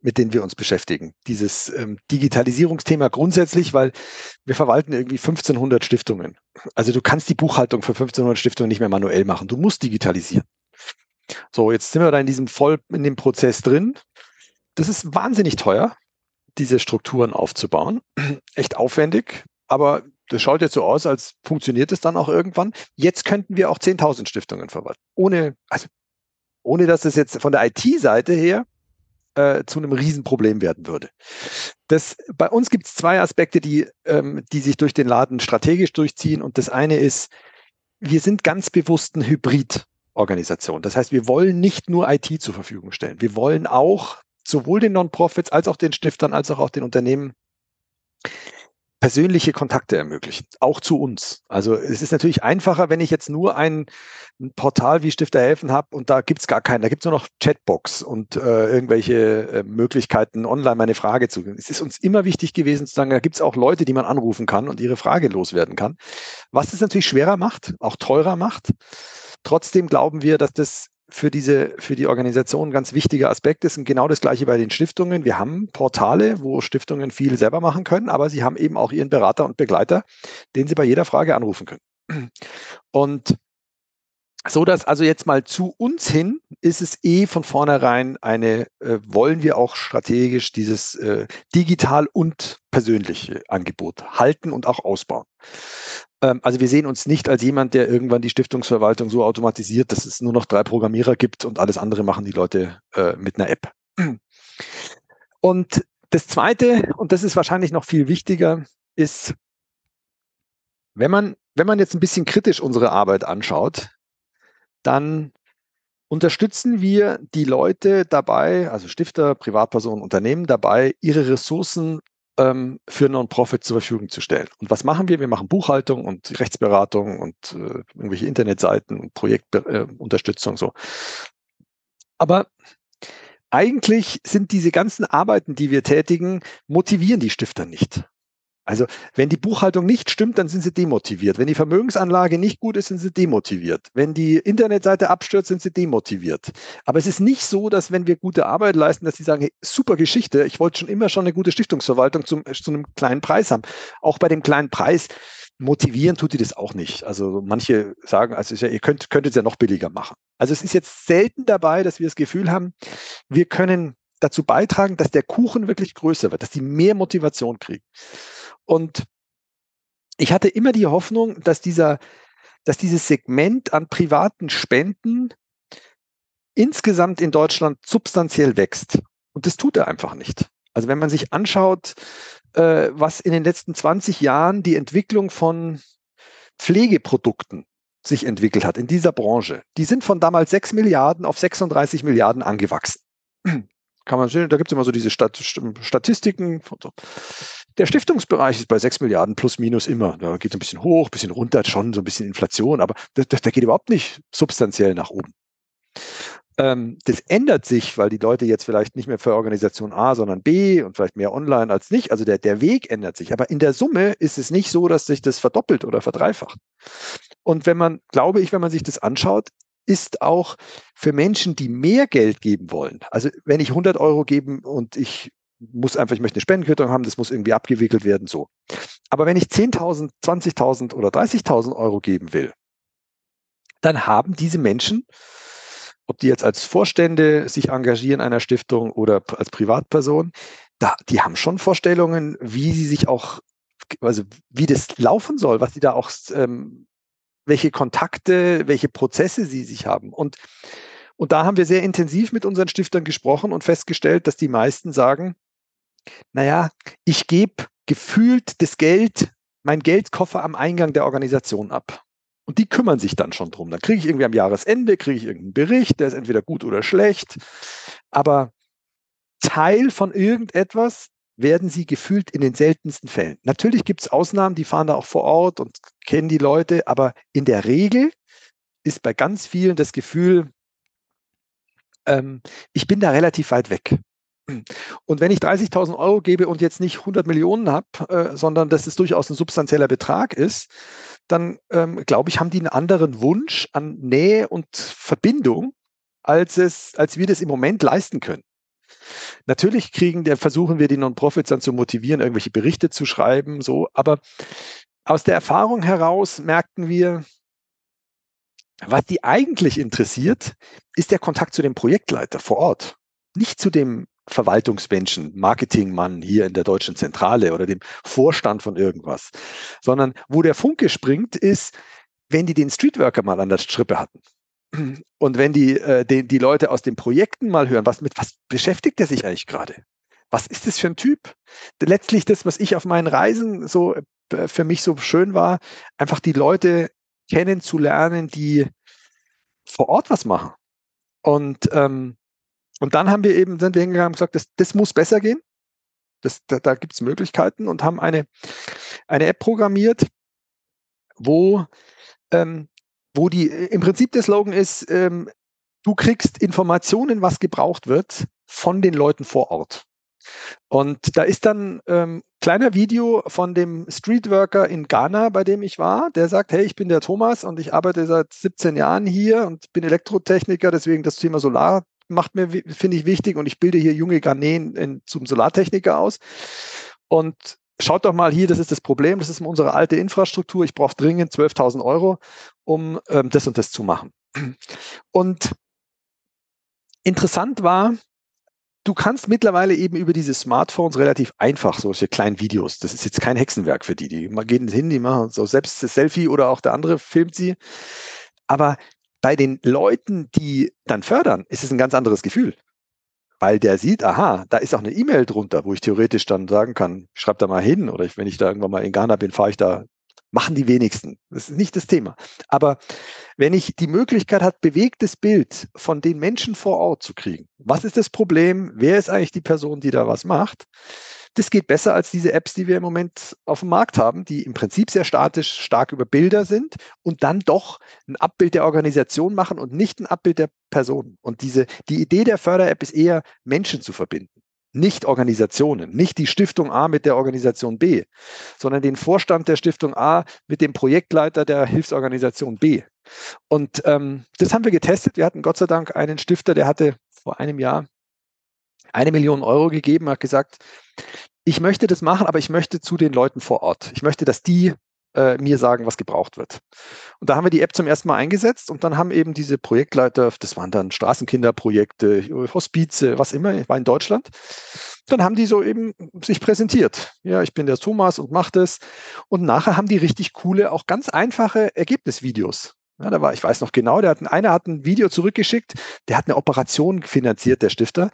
mit denen wir uns beschäftigen. Dieses ähm, Digitalisierungsthema grundsätzlich, weil wir verwalten irgendwie 1500 Stiftungen. Also du kannst die Buchhaltung für 1500 Stiftungen nicht mehr manuell machen. Du musst digitalisieren. So, jetzt sind wir da in diesem voll in dem Prozess drin. Das ist wahnsinnig teuer, diese Strukturen aufzubauen. Echt aufwendig, aber das schaut jetzt so aus, als funktioniert es dann auch irgendwann. Jetzt könnten wir auch 10.000 Stiftungen verwalten. Ohne, also, ohne dass es jetzt von der IT-Seite her äh, zu einem Riesenproblem werden würde. Das, bei uns gibt es zwei Aspekte, die, ähm, die sich durch den Laden strategisch durchziehen. Und das eine ist, wir sind ganz bewusst ein Hybrid-Organisation. Das heißt, wir wollen nicht nur IT zur Verfügung stellen. Wir wollen auch sowohl den Non-Profits als auch den Stiftern als auch, auch den Unternehmen persönliche Kontakte ermöglichen, auch zu uns. Also es ist natürlich einfacher, wenn ich jetzt nur ein, ein Portal wie Stifter helfen habe und da gibt es gar keinen, da gibt es nur noch Chatbox und äh, irgendwelche äh, Möglichkeiten, online meine Frage zu. Es ist uns immer wichtig gewesen zu sagen, da gibt es auch Leute, die man anrufen kann und ihre Frage loswerden kann. Was es natürlich schwerer macht, auch teurer macht. Trotzdem glauben wir, dass das für diese, für die Organisation ein ganz wichtiger Aspekt ist. Und genau das gleiche bei den Stiftungen. Wir haben Portale, wo Stiftungen viel selber machen können, aber sie haben eben auch ihren Berater und Begleiter, den sie bei jeder Frage anrufen können. Und so dass also jetzt mal zu uns hin ist es eh von vornherein eine, äh, wollen wir auch strategisch dieses äh, digital und persönliche Angebot halten und auch ausbauen. Ähm, also wir sehen uns nicht als jemand, der irgendwann die Stiftungsverwaltung so automatisiert, dass es nur noch drei Programmierer gibt und alles andere machen die Leute äh, mit einer App. Und das Zweite, und das ist wahrscheinlich noch viel wichtiger, ist, wenn man, wenn man jetzt ein bisschen kritisch unsere Arbeit anschaut, dann unterstützen wir die Leute dabei, also Stifter, Privatpersonen, Unternehmen dabei, ihre Ressourcen ähm, für Non-Profit zur Verfügung zu stellen. Und was machen wir? Wir machen Buchhaltung und Rechtsberatung und äh, irgendwelche Internetseiten und Projektunterstützung äh, so. Aber eigentlich sind diese ganzen Arbeiten, die wir tätigen, motivieren die Stifter nicht. Also wenn die Buchhaltung nicht stimmt, dann sind sie demotiviert. Wenn die Vermögensanlage nicht gut ist, sind sie demotiviert. Wenn die Internetseite abstürzt, sind sie demotiviert. Aber es ist nicht so, dass wenn wir gute Arbeit leisten, dass sie sagen, hey, super Geschichte, ich wollte schon immer schon eine gute Stiftungsverwaltung zum, zu einem kleinen Preis haben. Auch bei dem kleinen Preis motivieren tut die das auch nicht. Also manche sagen, also ja, ihr könnt, könntet es ja noch billiger machen. Also es ist jetzt selten dabei, dass wir das Gefühl haben, wir können dazu beitragen, dass der Kuchen wirklich größer wird, dass die mehr Motivation kriegen. Und ich hatte immer die Hoffnung, dass dieser, dass dieses Segment an privaten Spenden insgesamt in Deutschland substanziell wächst. Und das tut er einfach nicht. Also wenn man sich anschaut, äh, was in den letzten 20 Jahren die Entwicklung von Pflegeprodukten sich entwickelt hat in dieser Branche, die sind von damals 6 Milliarden auf 36 Milliarden angewachsen. Kann man sehen, da gibt es immer so diese Stat Statistiken. Der Stiftungsbereich ist bei 6 Milliarden plus minus immer. Da geht es ein bisschen hoch, ein bisschen runter, schon so ein bisschen Inflation, aber der geht überhaupt nicht substanziell nach oben. Ähm, das ändert sich, weil die Leute jetzt vielleicht nicht mehr für Organisation A, sondern B und vielleicht mehr online als nicht. Also der, der Weg ändert sich. Aber in der Summe ist es nicht so, dass sich das verdoppelt oder verdreifacht. Und wenn man, glaube ich, wenn man sich das anschaut, ist auch für Menschen, die mehr Geld geben wollen. Also wenn ich 100 Euro geben und ich muss einfach, ich möchte eine Spendenquittung haben, das muss irgendwie abgewickelt werden, so. Aber wenn ich 10.000, 20.000 oder 30.000 Euro geben will, dann haben diese Menschen, ob die jetzt als Vorstände sich engagieren einer Stiftung oder als Privatperson, da, die haben schon Vorstellungen, wie sie sich auch, also wie das laufen soll, was sie da auch, ähm, welche Kontakte, welche Prozesse sie sich haben. Und, und da haben wir sehr intensiv mit unseren Stiftern gesprochen und festgestellt, dass die meisten sagen, naja, ich gebe gefühlt das Geld, mein Geldkoffer am Eingang der Organisation ab. Und die kümmern sich dann schon drum. Dann kriege ich irgendwie am Jahresende, kriege ich irgendeinen Bericht, der ist entweder gut oder schlecht. Aber Teil von irgendetwas werden sie gefühlt in den seltensten Fällen. Natürlich gibt es Ausnahmen, die fahren da auch vor Ort und kennen die Leute, aber in der Regel ist bei ganz vielen das Gefühl, ähm, ich bin da relativ weit weg. Und wenn ich 30.000 Euro gebe und jetzt nicht 100 Millionen habe, äh, sondern dass es durchaus ein substanzieller Betrag ist, dann ähm, glaube ich, haben die einen anderen Wunsch an Nähe und Verbindung, als, es, als wir das im Moment leisten können. Natürlich kriegen, der, versuchen wir die Non-Profits dann zu motivieren, irgendwelche Berichte zu schreiben, so, aber aus der Erfahrung heraus merkten wir, was die eigentlich interessiert, ist der Kontakt zu dem Projektleiter vor Ort, nicht zu dem Verwaltungsmenschen, Marketingmann hier in der deutschen Zentrale oder dem Vorstand von irgendwas, sondern wo der Funke springt, ist, wenn die den Streetworker mal an der Strippe hatten. Und wenn die, äh, die, die Leute aus den Projekten mal hören, was mit was beschäftigt er sich eigentlich gerade? Was ist das für ein Typ? Letztlich das, was ich auf meinen Reisen so äh, für mich so schön war, einfach die Leute kennenzulernen, die vor Ort was machen. Und, ähm, und dann haben wir eben, sind wir hingegangen und gesagt, das, das muss besser gehen. Das, da da gibt es Möglichkeiten und haben eine, eine App programmiert, wo, ähm, wo die im Prinzip der Slogan ist, ähm, du kriegst Informationen, was gebraucht wird, von den Leuten vor Ort. Und da ist dann ähm, kleiner Video von dem Streetworker in Ghana, bei dem ich war, der sagt, hey, ich bin der Thomas und ich arbeite seit 17 Jahren hier und bin Elektrotechniker, deswegen das Thema Solar macht mir, finde ich, wichtig und ich bilde hier junge Ghanäen in, zum Solartechniker aus. Und schaut doch mal hier, das ist das Problem, das ist unsere alte Infrastruktur, ich brauche dringend 12.000 Euro, um ähm, das und das zu machen. Und interessant war, du kannst mittlerweile eben über diese Smartphones relativ einfach solche kleinen Videos, das ist jetzt kein Hexenwerk für die, die gehen hin, die machen so selbst das Selfie oder auch der andere filmt sie. Aber bei den Leuten, die dann fördern, ist es ein ganz anderes Gefühl. Weil der sieht, aha, da ist auch eine E-Mail drunter, wo ich theoretisch dann sagen kann, schreib da mal hin oder wenn ich da irgendwann mal in Ghana bin, fahre ich da machen die wenigsten. Das ist nicht das Thema. Aber wenn ich die Möglichkeit habe, bewegtes Bild von den Menschen vor Ort zu kriegen, was ist das Problem? Wer ist eigentlich die Person, die da was macht? Das geht besser als diese Apps, die wir im Moment auf dem Markt haben, die im Prinzip sehr statisch stark über Bilder sind und dann doch ein Abbild der Organisation machen und nicht ein Abbild der Person. Und diese, die Idee der Förder-App ist eher, Menschen zu verbinden nicht Organisationen, nicht die Stiftung A mit der Organisation B, sondern den Vorstand der Stiftung A mit dem Projektleiter der Hilfsorganisation B. Und ähm, das haben wir getestet. Wir hatten Gott sei Dank einen Stifter, der hatte vor einem Jahr eine Million Euro gegeben, hat gesagt, ich möchte das machen, aber ich möchte zu den Leuten vor Ort. Ich möchte, dass die äh, mir sagen, was gebraucht wird. Und da haben wir die App zum ersten Mal eingesetzt und dann haben eben diese Projektleiter, das waren dann Straßenkinderprojekte, Hospize, was immer, war in Deutschland. Dann haben die so eben sich präsentiert. Ja, ich bin der Thomas und mache das. Und nachher haben die richtig coole, auch ganz einfache Ergebnisvideos. Ja, da war, ich weiß noch genau, der hat, einer hat ein Video zurückgeschickt, der hat eine Operation finanziert, der Stifter.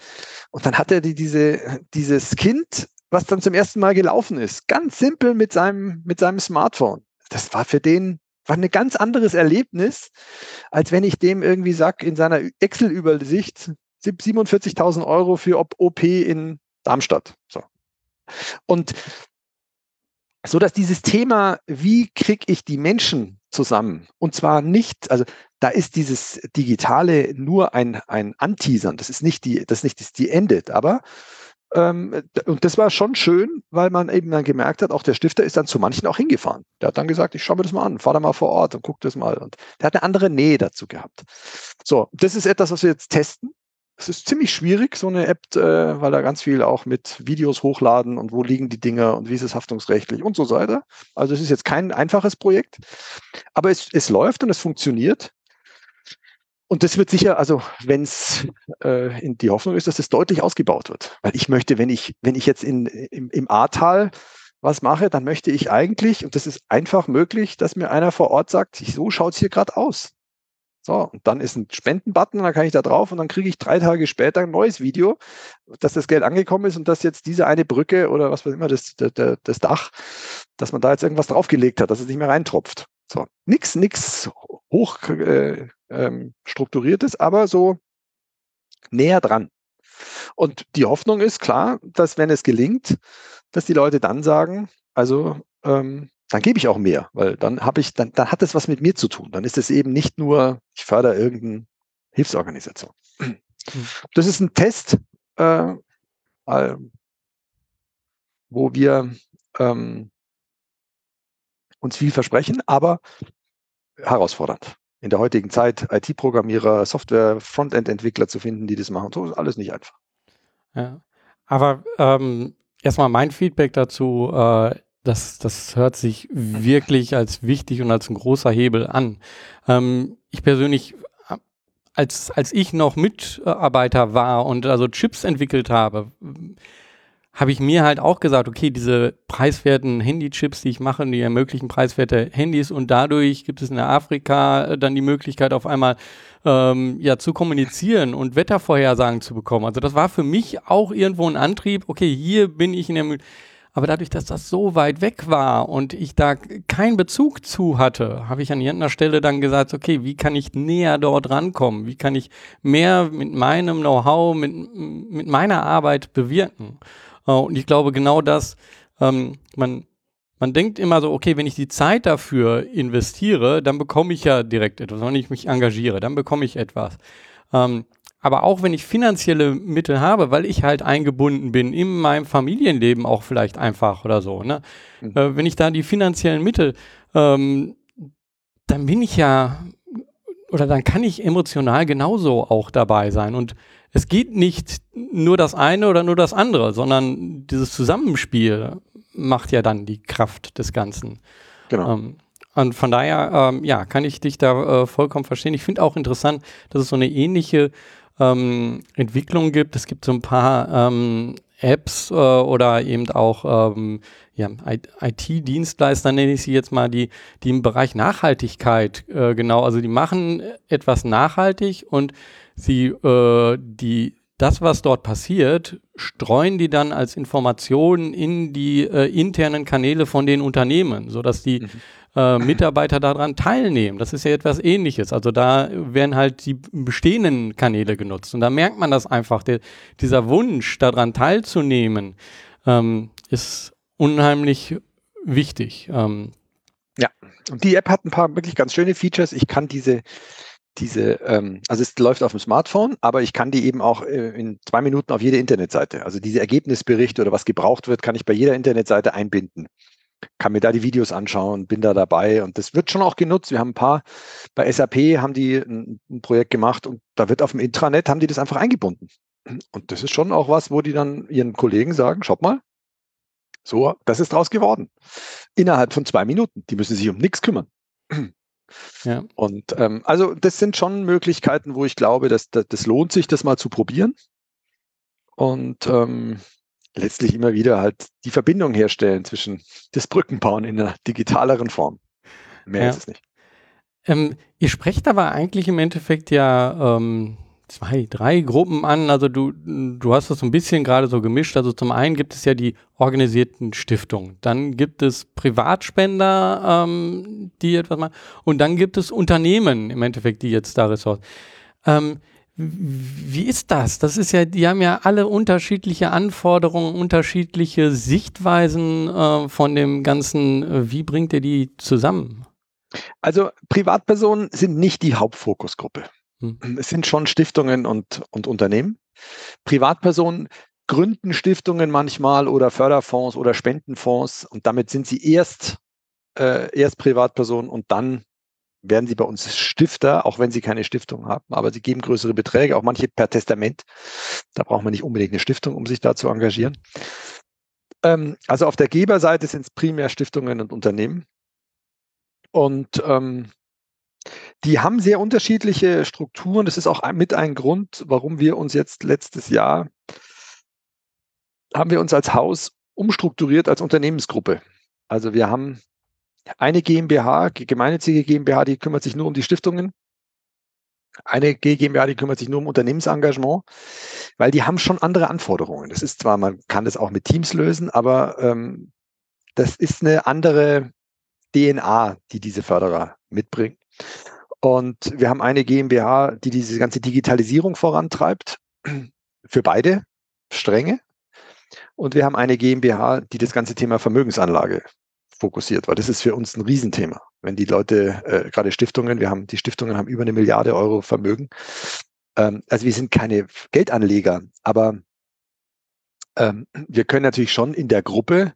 Und dann hat er die, diese, dieses Kind was dann zum ersten Mal gelaufen ist. Ganz simpel mit seinem, mit seinem Smartphone. Das war für den war ein ganz anderes Erlebnis, als wenn ich dem irgendwie sag, in seiner Excel-Übersicht 47.000 Euro für OP in Darmstadt. So. Und so dass dieses Thema, wie kriege ich die Menschen zusammen? Und zwar nicht, also da ist dieses Digitale nur ein, ein Anteasern. Das ist nicht die, das ist nicht das, die endet, aber ähm, und das war schon schön, weil man eben dann gemerkt hat, auch der Stifter ist dann zu manchen auch hingefahren. Der hat dann gesagt, ich schaue mir das mal an, fahr da mal vor Ort und guck das mal. Und der hat eine andere Nähe dazu gehabt. So, das ist etwas, was wir jetzt testen. Es ist ziemlich schwierig, so eine App, äh, weil da ganz viel auch mit Videos hochladen und wo liegen die Dinger und wie ist es haftungsrechtlich und so weiter. Also es ist jetzt kein einfaches Projekt, aber es, es läuft und es funktioniert. Und das wird sicher, also wenn es äh, in die Hoffnung ist, dass es das deutlich ausgebaut wird. Weil ich möchte, wenn ich, wenn ich jetzt in, im, im Ahrtal was mache, dann möchte ich eigentlich, und das ist einfach möglich, dass mir einer vor Ort sagt, so schaut es hier gerade aus. So, und dann ist ein Spendenbutton, dann kann ich da drauf und dann kriege ich drei Tage später ein neues Video, dass das Geld angekommen ist und dass jetzt diese eine Brücke oder was weiß immer, das, das, das Dach, dass man da jetzt irgendwas draufgelegt hat, dass es nicht mehr reintropft. So, nichts, nichts hoch äh, ähm, strukturiertes, aber so näher dran. Und die Hoffnung ist klar, dass wenn es gelingt, dass die Leute dann sagen, also ähm, dann gebe ich auch mehr, weil dann habe ich, dann, dann hat es was mit mir zu tun. Dann ist es eben nicht nur, ich fördere irgendeine Hilfsorganisation. Hm. Das ist ein Test, äh, wo wir ähm, uns viel versprechen, aber herausfordernd. In der heutigen Zeit IT-Programmierer, Software, Frontend-Entwickler zu finden, die das machen, so ist alles nicht einfach. Ja, aber ähm, erstmal mein Feedback dazu, äh, das, das hört sich wirklich als wichtig und als ein großer Hebel an. Ähm, ich persönlich, als, als ich noch Mitarbeiter war und also Chips entwickelt habe, habe ich mir halt auch gesagt, okay, diese preiswerten Handychips, die ich mache, die ermöglichen preiswerte Handys und dadurch gibt es in Afrika dann die Möglichkeit auf einmal ähm, ja zu kommunizieren und Wettervorhersagen zu bekommen. Also das war für mich auch irgendwo ein Antrieb, okay, hier bin ich in der Möglichkeit aber dadurch, dass das so weit weg war und ich da keinen Bezug zu hatte, habe ich an irgendeiner Stelle dann gesagt, okay, wie kann ich näher dort rankommen? Wie kann ich mehr mit meinem Know-how, mit, mit meiner Arbeit bewirken? Äh, und ich glaube genau das, ähm, man, man denkt immer so, okay, wenn ich die Zeit dafür investiere, dann bekomme ich ja direkt etwas. Wenn ich mich engagiere, dann bekomme ich etwas. Ähm, aber auch wenn ich finanzielle Mittel habe, weil ich halt eingebunden bin in meinem Familienleben auch vielleicht einfach oder so, ne? Mhm. Äh, wenn ich da die finanziellen Mittel, ähm, dann bin ich ja oder dann kann ich emotional genauso auch dabei sein. Und es geht nicht nur das eine oder nur das andere, sondern dieses Zusammenspiel macht ja dann die Kraft des Ganzen. Genau. Ähm, und von daher, ähm, ja, kann ich dich da äh, vollkommen verstehen. Ich finde auch interessant, dass es so eine ähnliche ähm, Entwicklung gibt. Es gibt so ein paar ähm, Apps äh, oder eben auch ähm, ja, IT-Dienstleister, nenne ich sie jetzt mal, die, die im Bereich Nachhaltigkeit äh, genau, also die machen etwas nachhaltig und sie äh, die das, was dort passiert, streuen die dann als Informationen in die äh, internen Kanäle von den Unternehmen, sodass die mhm äh, Mitarbeiter daran teilnehmen. Das ist ja etwas ähnliches. Also da werden halt die bestehenden Kanäle genutzt. Und da merkt man das einfach. Der, dieser Wunsch, daran teilzunehmen, ähm, ist unheimlich wichtig. Ähm, ja, und die App hat ein paar wirklich ganz schöne Features. Ich kann diese diese, ähm, also es läuft auf dem Smartphone, aber ich kann die eben auch äh, in zwei Minuten auf jede Internetseite. Also diese Ergebnisberichte oder was gebraucht wird, kann ich bei jeder Internetseite einbinden kann mir da die Videos anschauen, bin da dabei und das wird schon auch genutzt. Wir haben ein paar, bei SAP haben die ein, ein, Projekt gemacht und da wird auf dem Intranet, haben die das einfach eingebunden. Und das ist schon auch was, wo die dann ihren Kollegen sagen, schaut mal, so, das ist draus geworden. Innerhalb von zwei Minuten. Die müssen sich um nichts kümmern. Ja. Und ähm, also das sind schon Möglichkeiten, wo ich glaube, dass, dass das lohnt sich, das mal zu probieren. Und ähm, letztlich immer wieder halt die Verbindung herstellen zwischen das Brückenbauen in einer digitaleren Form. Mehr ja. ist es nicht. Ähm, ihr sprecht aber eigentlich im Endeffekt ja ähm, zwei, drei Gruppen an. Also du, du hast das so ein bisschen gerade so gemischt. Also zum einen gibt es ja die organisierten Stiftungen, dann gibt es Privatspender, ähm, die etwas machen, und dann gibt es Unternehmen im Endeffekt, die jetzt da Ressourcen. Wie ist das? Das ist ja, die haben ja alle unterschiedliche Anforderungen, unterschiedliche Sichtweisen äh, von dem Ganzen. Wie bringt ihr die zusammen? Also Privatpersonen sind nicht die Hauptfokusgruppe. Hm. Es sind schon Stiftungen und, und Unternehmen. Privatpersonen gründen Stiftungen manchmal oder Förderfonds oder Spendenfonds und damit sind sie erst, äh, erst Privatpersonen und dann werden sie bei uns Stifter, auch wenn sie keine Stiftung haben. Aber sie geben größere Beträge, auch manche per Testament. Da braucht man nicht unbedingt eine Stiftung, um sich da zu engagieren. Ähm, also auf der Geberseite sind es primär Stiftungen und Unternehmen. Und ähm, die haben sehr unterschiedliche Strukturen. Das ist auch mit ein Grund, warum wir uns jetzt letztes Jahr haben wir uns als Haus umstrukturiert als Unternehmensgruppe. Also wir haben eine GmbH, gemeinnützige GmbH, die kümmert sich nur um die Stiftungen. Eine GmbH, die kümmert sich nur um Unternehmensengagement, weil die haben schon andere Anforderungen. Das ist zwar, man kann das auch mit Teams lösen, aber ähm, das ist eine andere DNA, die diese Förderer mitbringen. Und wir haben eine GmbH, die diese ganze Digitalisierung vorantreibt, für beide Stränge. Und wir haben eine GmbH, die das ganze Thema Vermögensanlage fokussiert, weil das ist für uns ein Riesenthema. Wenn die Leute, äh, gerade Stiftungen, wir haben, die Stiftungen haben über eine Milliarde Euro Vermögen. Ähm, also wir sind keine Geldanleger, aber ähm, wir können natürlich schon in der Gruppe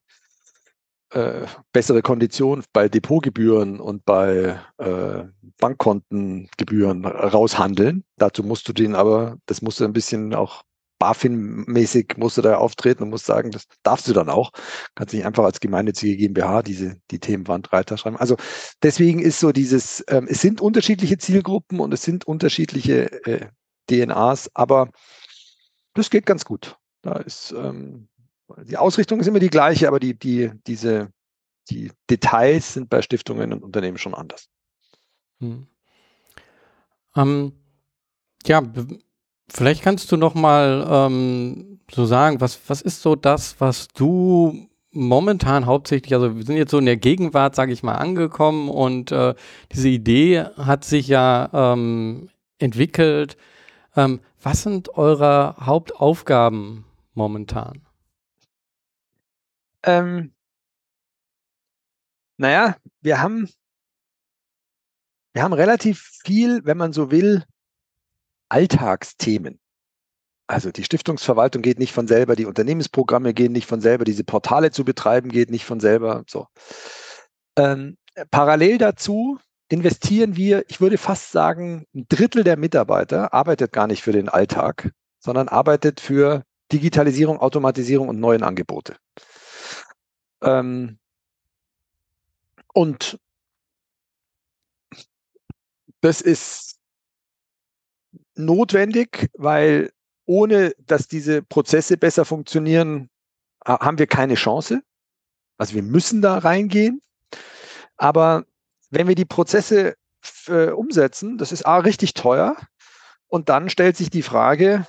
äh, bessere Konditionen bei Depotgebühren und bei äh, Bankkontengebühren raushandeln. Dazu musst du den aber, das musst du ein bisschen auch BaFin-mäßig musst du da auftreten und musst sagen, das darfst du dann auch. Kannst nicht einfach als gemeinnützige GmbH diese, die Themenwand schreiben. Also deswegen ist so dieses, ähm, es sind unterschiedliche Zielgruppen und es sind unterschiedliche äh, DNAs, aber das geht ganz gut. Da ist, ähm, die Ausrichtung ist immer die gleiche, aber die, die, diese, die Details sind bei Stiftungen und Unternehmen schon anders. Hm. Ähm, ja, Vielleicht kannst du noch mal ähm, so sagen, was, was ist so das, was du momentan hauptsächlich, also wir sind jetzt so in der Gegenwart, sage ich mal, angekommen und äh, diese Idee hat sich ja ähm, entwickelt. Ähm, was sind eure Hauptaufgaben momentan? Ähm, naja, wir haben, wir haben relativ viel, wenn man so will, Alltagsthemen. Also die Stiftungsverwaltung geht nicht von selber, die Unternehmensprogramme gehen nicht von selber, diese Portale zu betreiben geht nicht von selber. So. Ähm, parallel dazu investieren wir, ich würde fast sagen, ein Drittel der Mitarbeiter arbeitet gar nicht für den Alltag, sondern arbeitet für Digitalisierung, Automatisierung und neuen Angebote. Ähm, und das ist notwendig, weil ohne dass diese Prozesse besser funktionieren, haben wir keine Chance. Also wir müssen da reingehen. Aber wenn wir die Prozesse äh, umsetzen, das ist A richtig teuer. Und dann stellt sich die Frage,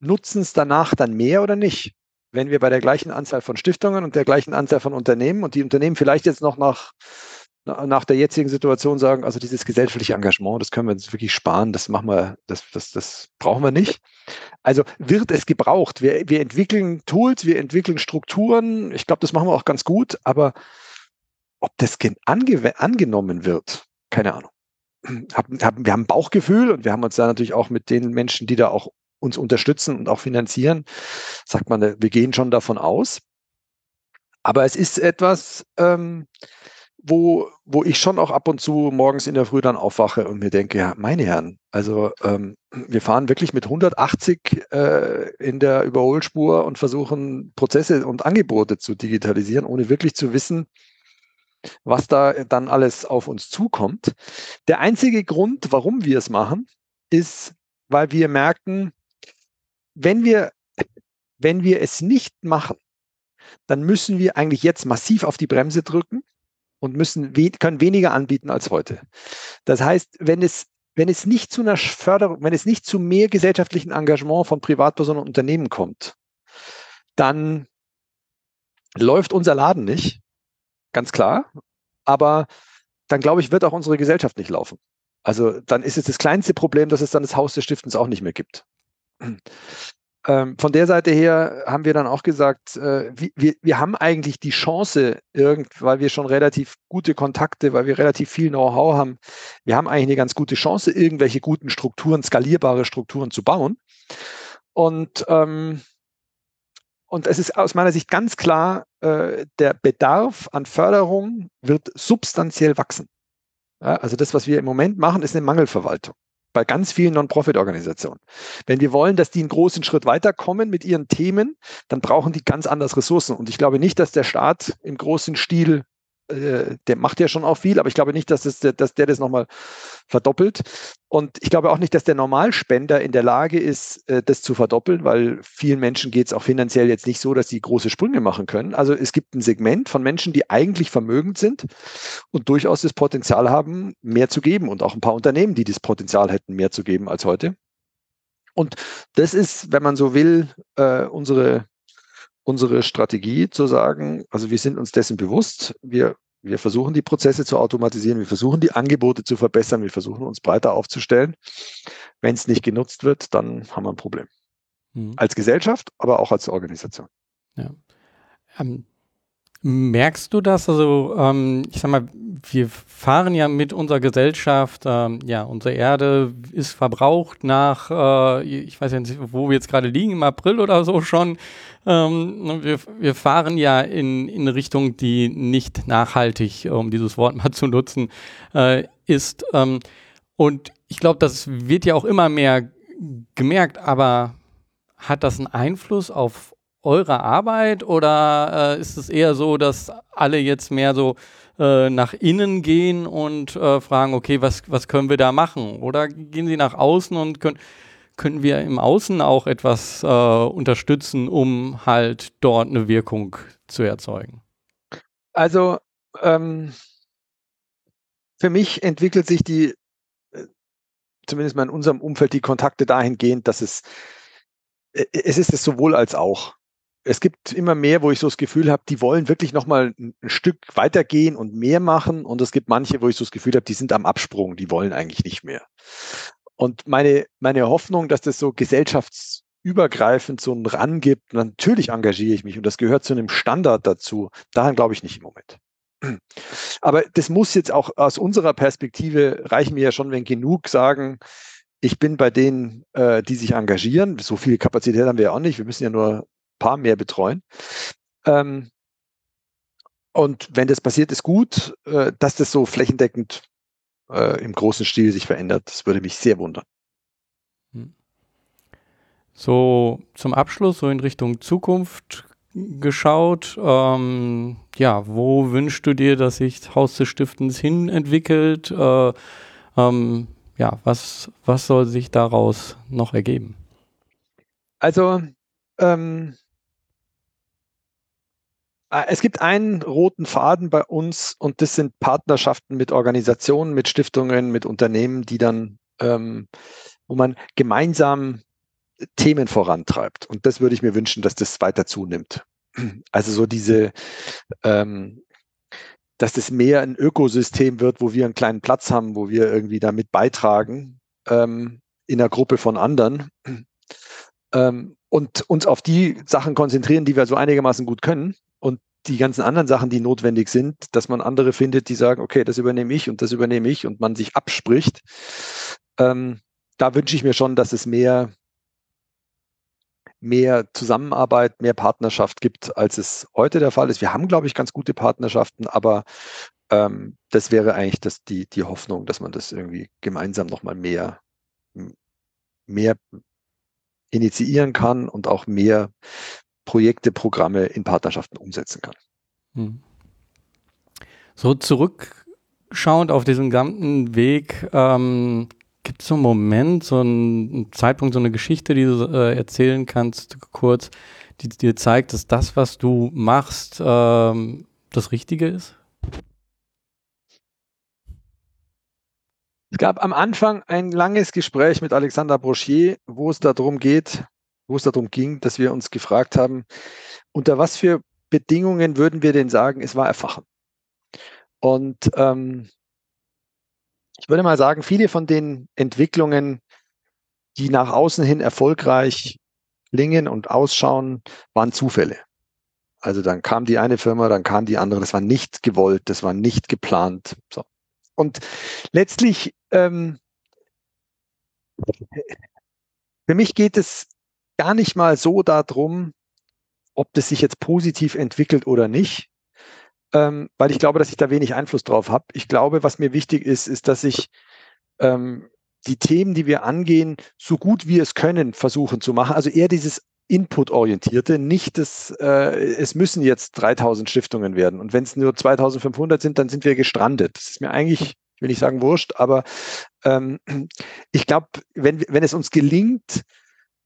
nutzen es danach dann mehr oder nicht? Wenn wir bei der gleichen Anzahl von Stiftungen und der gleichen Anzahl von Unternehmen und die Unternehmen vielleicht jetzt noch nach nach der jetzigen Situation sagen, also dieses gesellschaftliche Engagement, das können wir uns wirklich sparen, das machen wir, das, das, das brauchen wir nicht. Also wird es gebraucht. Wir, wir entwickeln Tools, wir entwickeln Strukturen. Ich glaube, das machen wir auch ganz gut, aber ob das ange angenommen wird, keine Ahnung. Hab, hab, wir haben Bauchgefühl und wir haben uns da natürlich auch mit den Menschen, die da auch uns unterstützen und auch finanzieren, sagt man, wir gehen schon davon aus. Aber es ist etwas, ähm, wo, wo ich schon auch ab und zu morgens in der Früh dann aufwache und mir denke, ja, meine Herren, also ähm, wir fahren wirklich mit 180 äh, in der Überholspur und versuchen Prozesse und Angebote zu digitalisieren, ohne wirklich zu wissen, was da dann alles auf uns zukommt. Der einzige Grund, warum wir es machen, ist, weil wir merken, wenn wir, wenn wir es nicht machen, dann müssen wir eigentlich jetzt massiv auf die Bremse drücken und müssen, können weniger anbieten als heute. Das heißt, wenn es, wenn es nicht zu einer Förderung, wenn es nicht zu mehr gesellschaftlichen Engagement von Privatpersonen und Unternehmen kommt, dann läuft unser Laden nicht, ganz klar. Aber dann glaube ich, wird auch unsere Gesellschaft nicht laufen. Also dann ist es das kleinste Problem, dass es dann das Haus des Stiftens auch nicht mehr gibt. Ähm, von der Seite her haben wir dann auch gesagt, äh, wir, wir haben eigentlich die Chance, irgend, weil wir schon relativ gute Kontakte, weil wir relativ viel Know-how haben, wir haben eigentlich eine ganz gute Chance, irgendwelche guten Strukturen, skalierbare Strukturen zu bauen. Und, ähm, und es ist aus meiner Sicht ganz klar, äh, der Bedarf an Förderung wird substanziell wachsen. Ja, also das, was wir im Moment machen, ist eine Mangelverwaltung bei ganz vielen Non-Profit-Organisationen. Wenn wir wollen, dass die einen großen Schritt weiterkommen mit ihren Themen, dann brauchen die ganz anders Ressourcen. Und ich glaube nicht, dass der Staat im großen Stil äh, der macht ja schon auch viel, aber ich glaube nicht, dass, das, dass der das nochmal verdoppelt. Und ich glaube auch nicht, dass der Normalspender in der Lage ist, äh, das zu verdoppeln, weil vielen Menschen geht es auch finanziell jetzt nicht so, dass sie große Sprünge machen können. Also es gibt ein Segment von Menschen, die eigentlich vermögend sind und durchaus das Potenzial haben, mehr zu geben und auch ein paar Unternehmen, die das Potenzial hätten, mehr zu geben als heute. Und das ist, wenn man so will, äh, unsere unsere Strategie zu sagen, also wir sind uns dessen bewusst, wir, Wir versuchen die Prozesse zu automatisieren, wir versuchen die Angebote zu verbessern, wir versuchen uns breiter aufzustellen. Wenn es nicht genutzt wird, dann haben wir ein Problem. Mhm. Als Gesellschaft, aber auch als Organisation. Ja. Ähm, merkst du das? Also, ähm, ich sag mal, wir fahren ja mit unserer Gesellschaft, ähm, ja, unsere Erde ist verbraucht nach, äh, ich weiß ja nicht, wo wir jetzt gerade liegen, im April oder so schon. Ähm, wir, wir fahren ja in, in Richtung, die nicht nachhaltig, um dieses Wort mal zu nutzen, äh, ist. Ähm, und ich glaube, das wird ja auch immer mehr gemerkt, aber hat das einen Einfluss auf eure Arbeit oder äh, ist es eher so, dass alle jetzt mehr so äh, nach innen gehen und äh, fragen, okay, was, was können wir da machen? Oder gehen sie nach außen und können, können wir im Außen auch etwas äh, unterstützen, um halt dort eine Wirkung zu erzeugen? Also ähm, für mich entwickelt sich die, äh, zumindest mal in unserem Umfeld, die Kontakte dahingehend, dass es äh, es ist es sowohl als auch. Es gibt immer mehr, wo ich so das Gefühl habe, die wollen wirklich nochmal ein, Stück weitergehen und mehr machen. Und es gibt manche, wo ich so das Gefühl habe, die sind am Absprung, die wollen eigentlich nicht mehr. Und meine, meine Hoffnung, dass das so gesellschaftsübergreifend so einen Ran gibt, natürlich engagiere ich mich und das gehört zu einem Standard dazu. Daran glaube ich nicht im Moment. Aber das muss jetzt auch aus unserer Perspektive reichen wir ja schon, wenn genug sagen, ich bin bei denen, äh, die sich engagieren. So viel Kapazität haben wir ja auch nicht. Wir müssen ja nur paar mehr betreuen. Ähm, und wenn das passiert, ist gut, äh, dass das so flächendeckend äh, im großen Stil sich verändert. Das würde mich sehr wundern. Hm. So zum Abschluss, so in Richtung Zukunft geschaut. Ähm, ja, wo wünschst du dir, dass sich Haus des Stiftens hin entwickelt? Äh, ähm, ja, was, was soll sich daraus noch ergeben? Also, ähm, äh, es gibt einen roten Faden bei uns und das sind Partnerschaften mit Organisationen, mit Stiftungen, mit Unternehmen, die dann, ähm, wo man gemeinsam Themen vorantreibt. Und das würde ich mir wünschen, dass das weiter zunimmt. Also so diese ähm, dass das mehr ein Ökosystem wird, wo wir einen kleinen Platz haben, wo wir irgendwie damit beitragen ähm, in einer Gruppe von anderen ähm, und uns auf die Sachen konzentrieren, die wir so einigermaßen gut können und die ganzen anderen Sachen, die notwendig sind, dass man andere findet, die sagen, okay, das übernehme ich und das übernehme ich und man sich abspricht. Ähm, da wünsche ich mir schon, dass es mehr mehr Zusammenarbeit, mehr Partnerschaft gibt, als es heute der Fall ist. Wir haben, glaube ich, ganz gute Partnerschaften, aber ähm, das wäre eigentlich das, die, die Hoffnung, dass man das irgendwie gemeinsam nochmal mehr, mehr initiieren kann und auch mehr Projekte, Programme in Partnerschaften umsetzen kann. Hm. So zurückschauend auf diesen gesamten Weg, ähm, Gibt es so einen Moment, so einen Zeitpunkt, so eine Geschichte, die du äh, erzählen kannst, kurz, die dir zeigt, dass das, was du machst, ähm, das Richtige ist? Es gab am Anfang ein langes Gespräch mit Alexander Brochier, wo es darum geht, wo es darum ging, dass wir uns gefragt haben, unter was für Bedingungen würden wir denn sagen, es war Erfachen? Und ähm, ich würde mal sagen, viele von den Entwicklungen, die nach außen hin erfolgreich klingen und ausschauen, waren Zufälle. Also dann kam die eine Firma, dann kam die andere. Das war nicht gewollt, das war nicht geplant. So. Und letztlich, ähm, für mich geht es gar nicht mal so darum, ob das sich jetzt positiv entwickelt oder nicht, ähm, weil ich glaube, dass ich da wenig Einfluss drauf habe. Ich glaube, was mir wichtig ist, ist, dass ich ähm, die Themen, die wir angehen, so gut wir es können, versuchen zu machen. Also eher dieses Input-orientierte, nicht das, äh, es müssen jetzt 3000 Stiftungen werden. Und wenn es nur 2500 sind, dann sind wir gestrandet. Das ist mir eigentlich, ich will nicht sagen wurscht, aber ähm, ich glaube, wenn, wenn es uns gelingt,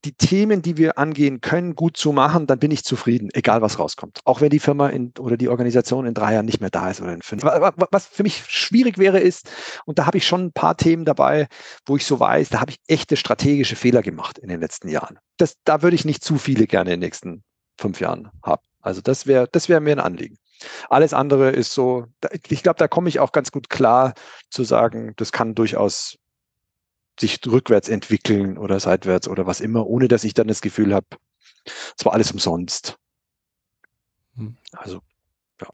die Themen, die wir angehen können, gut zu machen, dann bin ich zufrieden, egal was rauskommt. Auch wenn die Firma in, oder die Organisation in drei Jahren nicht mehr da ist oder in fünf. Was für mich schwierig wäre, ist, und da habe ich schon ein paar Themen dabei, wo ich so weiß, da habe ich echte strategische Fehler gemacht in den letzten Jahren. Das, da würde ich nicht zu viele gerne in den nächsten fünf Jahren haben. Also das wäre, das wäre mir ein Anliegen. Alles andere ist so, ich glaube, da komme ich auch ganz gut klar zu sagen, das kann durchaus sich rückwärts entwickeln oder seitwärts oder was immer, ohne dass ich dann das Gefühl habe, es war alles umsonst. Hm. Also, ja.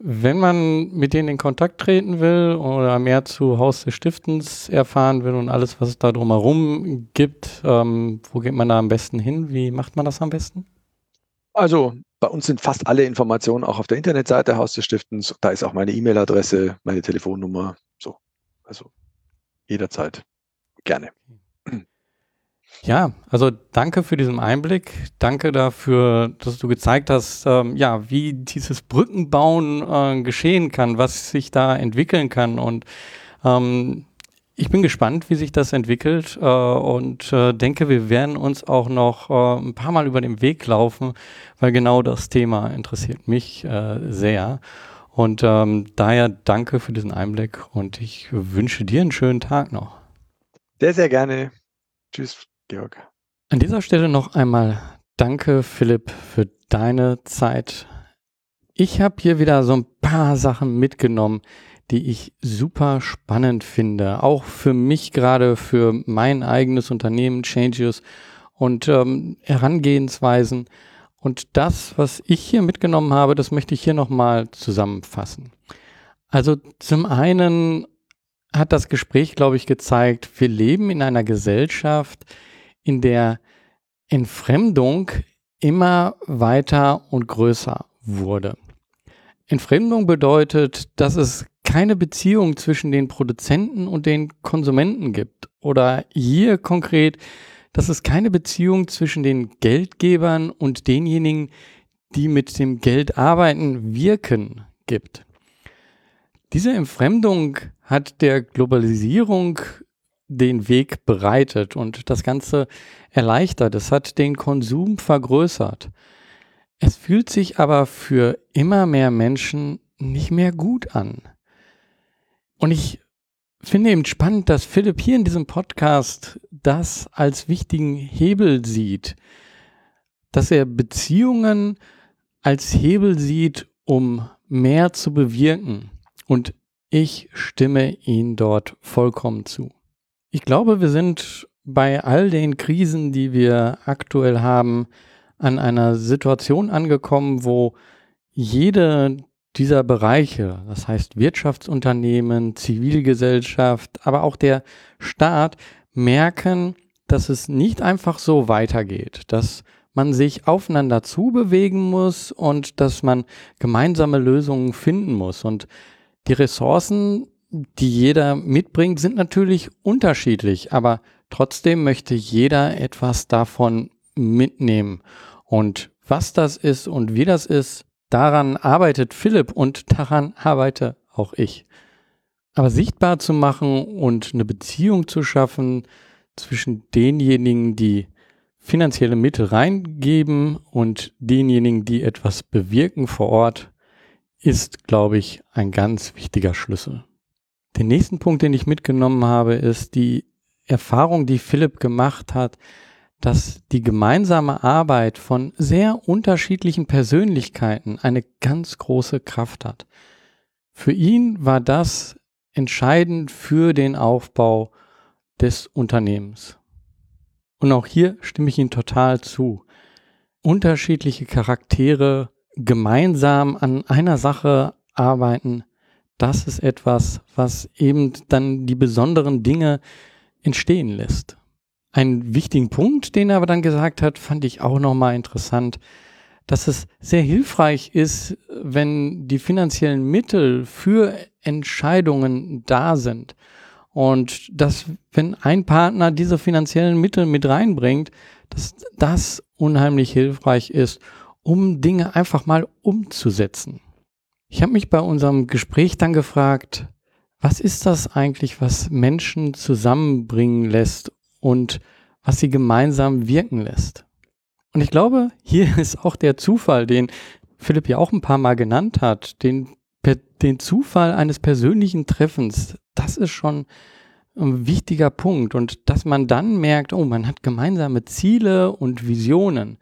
Wenn man mit denen in Kontakt treten will oder mehr zu Haus des Stiftens erfahren will und alles, was es da drumherum gibt, ähm, wo geht man da am besten hin? Wie macht man das am besten? Also bei uns sind fast alle Informationen auch auf der Internetseite Haus des Stiftens. Da ist auch meine E-Mail-Adresse, meine Telefonnummer. So, also jederzeit gerne. Ja, also danke für diesen Einblick. Danke dafür, dass du gezeigt hast, ähm, ja, wie dieses Brückenbauen äh, geschehen kann, was sich da entwickeln kann. Und ähm, ich bin gespannt, wie sich das entwickelt äh, und äh, denke, wir werden uns auch noch äh, ein paar Mal über den Weg laufen, weil genau das Thema interessiert mich äh, sehr. Und ähm, daher danke für diesen Einblick und ich wünsche dir einen schönen Tag noch. Sehr, sehr gerne. Tschüss. Georg. An dieser Stelle noch einmal danke, Philipp, für deine Zeit. Ich habe hier wieder so ein paar Sachen mitgenommen, die ich super spannend finde. Auch für mich gerade, für mein eigenes Unternehmen, Changes und ähm, Herangehensweisen. Und das, was ich hier mitgenommen habe, das möchte ich hier nochmal zusammenfassen. Also zum einen hat das Gespräch, glaube ich, gezeigt, wir leben in einer Gesellschaft, in der Entfremdung immer weiter und größer wurde. Entfremdung bedeutet, dass es keine Beziehung zwischen den Produzenten und den Konsumenten gibt. Oder hier konkret, dass es keine Beziehung zwischen den Geldgebern und denjenigen, die mit dem Geld arbeiten, wirken gibt. Diese Entfremdung hat der Globalisierung den Weg bereitet und das Ganze erleichtert. Es hat den Konsum vergrößert. Es fühlt sich aber für immer mehr Menschen nicht mehr gut an. Und ich finde eben spannend, dass Philipp hier in diesem Podcast das als wichtigen Hebel sieht, dass er Beziehungen als Hebel sieht, um mehr zu bewirken. Und ich stimme ihn dort vollkommen zu. Ich glaube, wir sind bei all den Krisen, die wir aktuell haben, an einer Situation angekommen, wo jede dieser Bereiche, das heißt Wirtschaftsunternehmen, Zivilgesellschaft, aber auch der Staat, merken, dass es nicht einfach so weitergeht, dass man sich aufeinander zubewegen muss und dass man gemeinsame Lösungen finden muss. Und die Ressourcen die jeder mitbringt, sind natürlich unterschiedlich, aber trotzdem möchte jeder etwas davon mitnehmen. Und was das ist und wie das ist, daran arbeitet Philipp und daran arbeite auch ich. Aber sichtbar zu machen und eine Beziehung zu schaffen zwischen denjenigen, die finanzielle Mittel reingeben und denjenigen, die etwas bewirken vor Ort, ist, glaube ich, ein ganz wichtiger Schlüssel. Den nächsten Punkt, den ich mitgenommen habe, ist die Erfahrung, die Philipp gemacht hat, dass die gemeinsame Arbeit von sehr unterschiedlichen Persönlichkeiten eine ganz große Kraft hat. Für ihn war das entscheidend für den Aufbau des Unternehmens. Und auch hier stimme ich ihm total zu. Unterschiedliche Charaktere gemeinsam an einer Sache arbeiten, das ist etwas, was eben dann die besonderen Dinge entstehen lässt. Einen wichtigen Punkt, den er aber dann gesagt hat, fand ich auch nochmal interessant, dass es sehr hilfreich ist, wenn die finanziellen Mittel für Entscheidungen da sind. Und dass, wenn ein Partner diese finanziellen Mittel mit reinbringt, dass das unheimlich hilfreich ist, um Dinge einfach mal umzusetzen. Ich habe mich bei unserem Gespräch dann gefragt, was ist das eigentlich, was Menschen zusammenbringen lässt und was sie gemeinsam wirken lässt? Und ich glaube, hier ist auch der Zufall, den Philipp ja auch ein paar Mal genannt hat, den, den Zufall eines persönlichen Treffens. Das ist schon ein wichtiger Punkt. Und dass man dann merkt, oh, man hat gemeinsame Ziele und Visionen.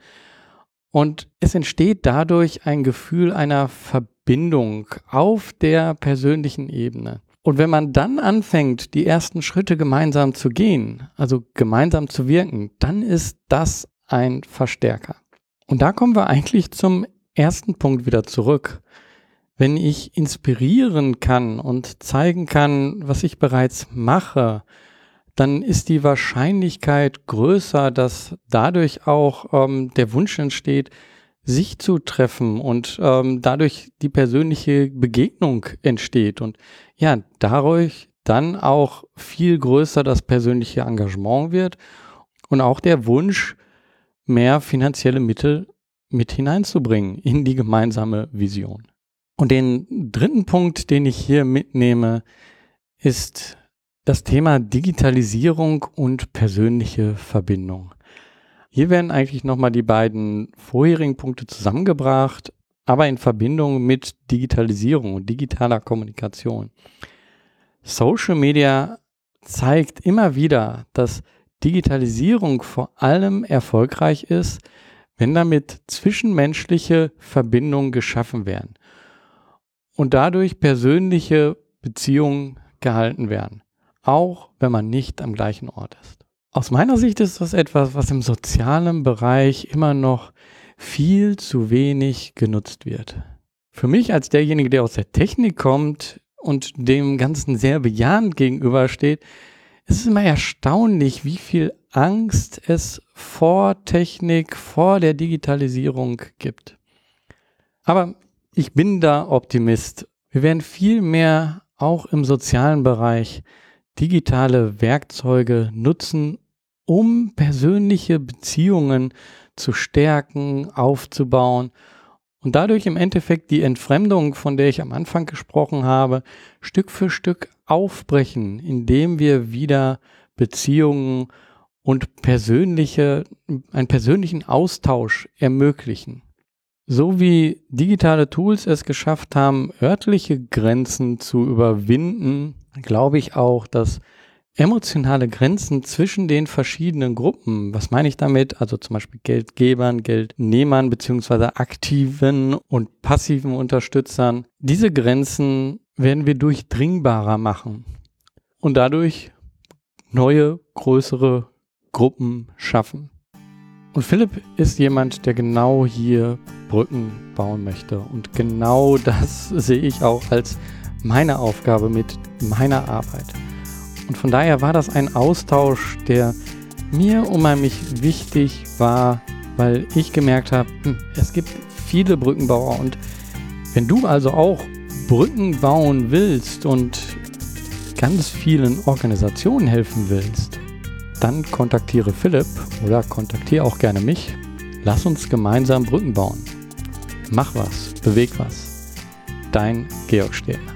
Und es entsteht dadurch ein Gefühl einer Verbindung auf der persönlichen Ebene. Und wenn man dann anfängt, die ersten Schritte gemeinsam zu gehen, also gemeinsam zu wirken, dann ist das ein Verstärker. Und da kommen wir eigentlich zum ersten Punkt wieder zurück. Wenn ich inspirieren kann und zeigen kann, was ich bereits mache, dann ist die Wahrscheinlichkeit größer, dass dadurch auch ähm, der Wunsch entsteht, sich zu treffen und ähm, dadurch die persönliche Begegnung entsteht und ja, dadurch dann auch viel größer das persönliche Engagement wird und auch der Wunsch, mehr finanzielle Mittel mit hineinzubringen in die gemeinsame Vision. Und den dritten Punkt, den ich hier mitnehme, ist das Thema Digitalisierung und persönliche Verbindung. Hier werden eigentlich nochmal die beiden vorherigen Punkte zusammengebracht, aber in Verbindung mit Digitalisierung und digitaler Kommunikation. Social Media zeigt immer wieder, dass Digitalisierung vor allem erfolgreich ist, wenn damit zwischenmenschliche Verbindungen geschaffen werden und dadurch persönliche Beziehungen gehalten werden auch wenn man nicht am gleichen Ort ist. Aus meiner Sicht ist das etwas, was im sozialen Bereich immer noch viel zu wenig genutzt wird. Für mich als derjenige, der aus der Technik kommt und dem Ganzen sehr bejahend gegenübersteht, ist es immer erstaunlich, wie viel Angst es vor Technik, vor der Digitalisierung gibt. Aber ich bin da Optimist. Wir werden viel mehr auch im sozialen Bereich digitale Werkzeuge nutzen, um persönliche Beziehungen zu stärken, aufzubauen und dadurch im Endeffekt die Entfremdung, von der ich am Anfang gesprochen habe, Stück für Stück aufbrechen, indem wir wieder Beziehungen und persönliche, einen persönlichen Austausch ermöglichen. So wie digitale Tools es geschafft haben, örtliche Grenzen zu überwinden, glaube ich auch, dass emotionale Grenzen zwischen den verschiedenen Gruppen, was meine ich damit? Also zum Beispiel Geldgebern, Geldnehmern beziehungsweise aktiven und passiven Unterstützern. Diese Grenzen werden wir durchdringbarer machen und dadurch neue, größere Gruppen schaffen. Und Philipp ist jemand, der genau hier Brücken bauen möchte. Und genau das sehe ich auch als meine Aufgabe mit meiner Arbeit. Und von daher war das ein Austausch, der mir unheimlich wichtig war, weil ich gemerkt habe, hm, es gibt viele Brückenbauer und wenn du also auch Brücken bauen willst und ganz vielen Organisationen helfen willst, dann kontaktiere Philipp oder kontaktiere auch gerne mich. Lass uns gemeinsam Brücken bauen. Mach was, beweg was. Dein Georg Stehler.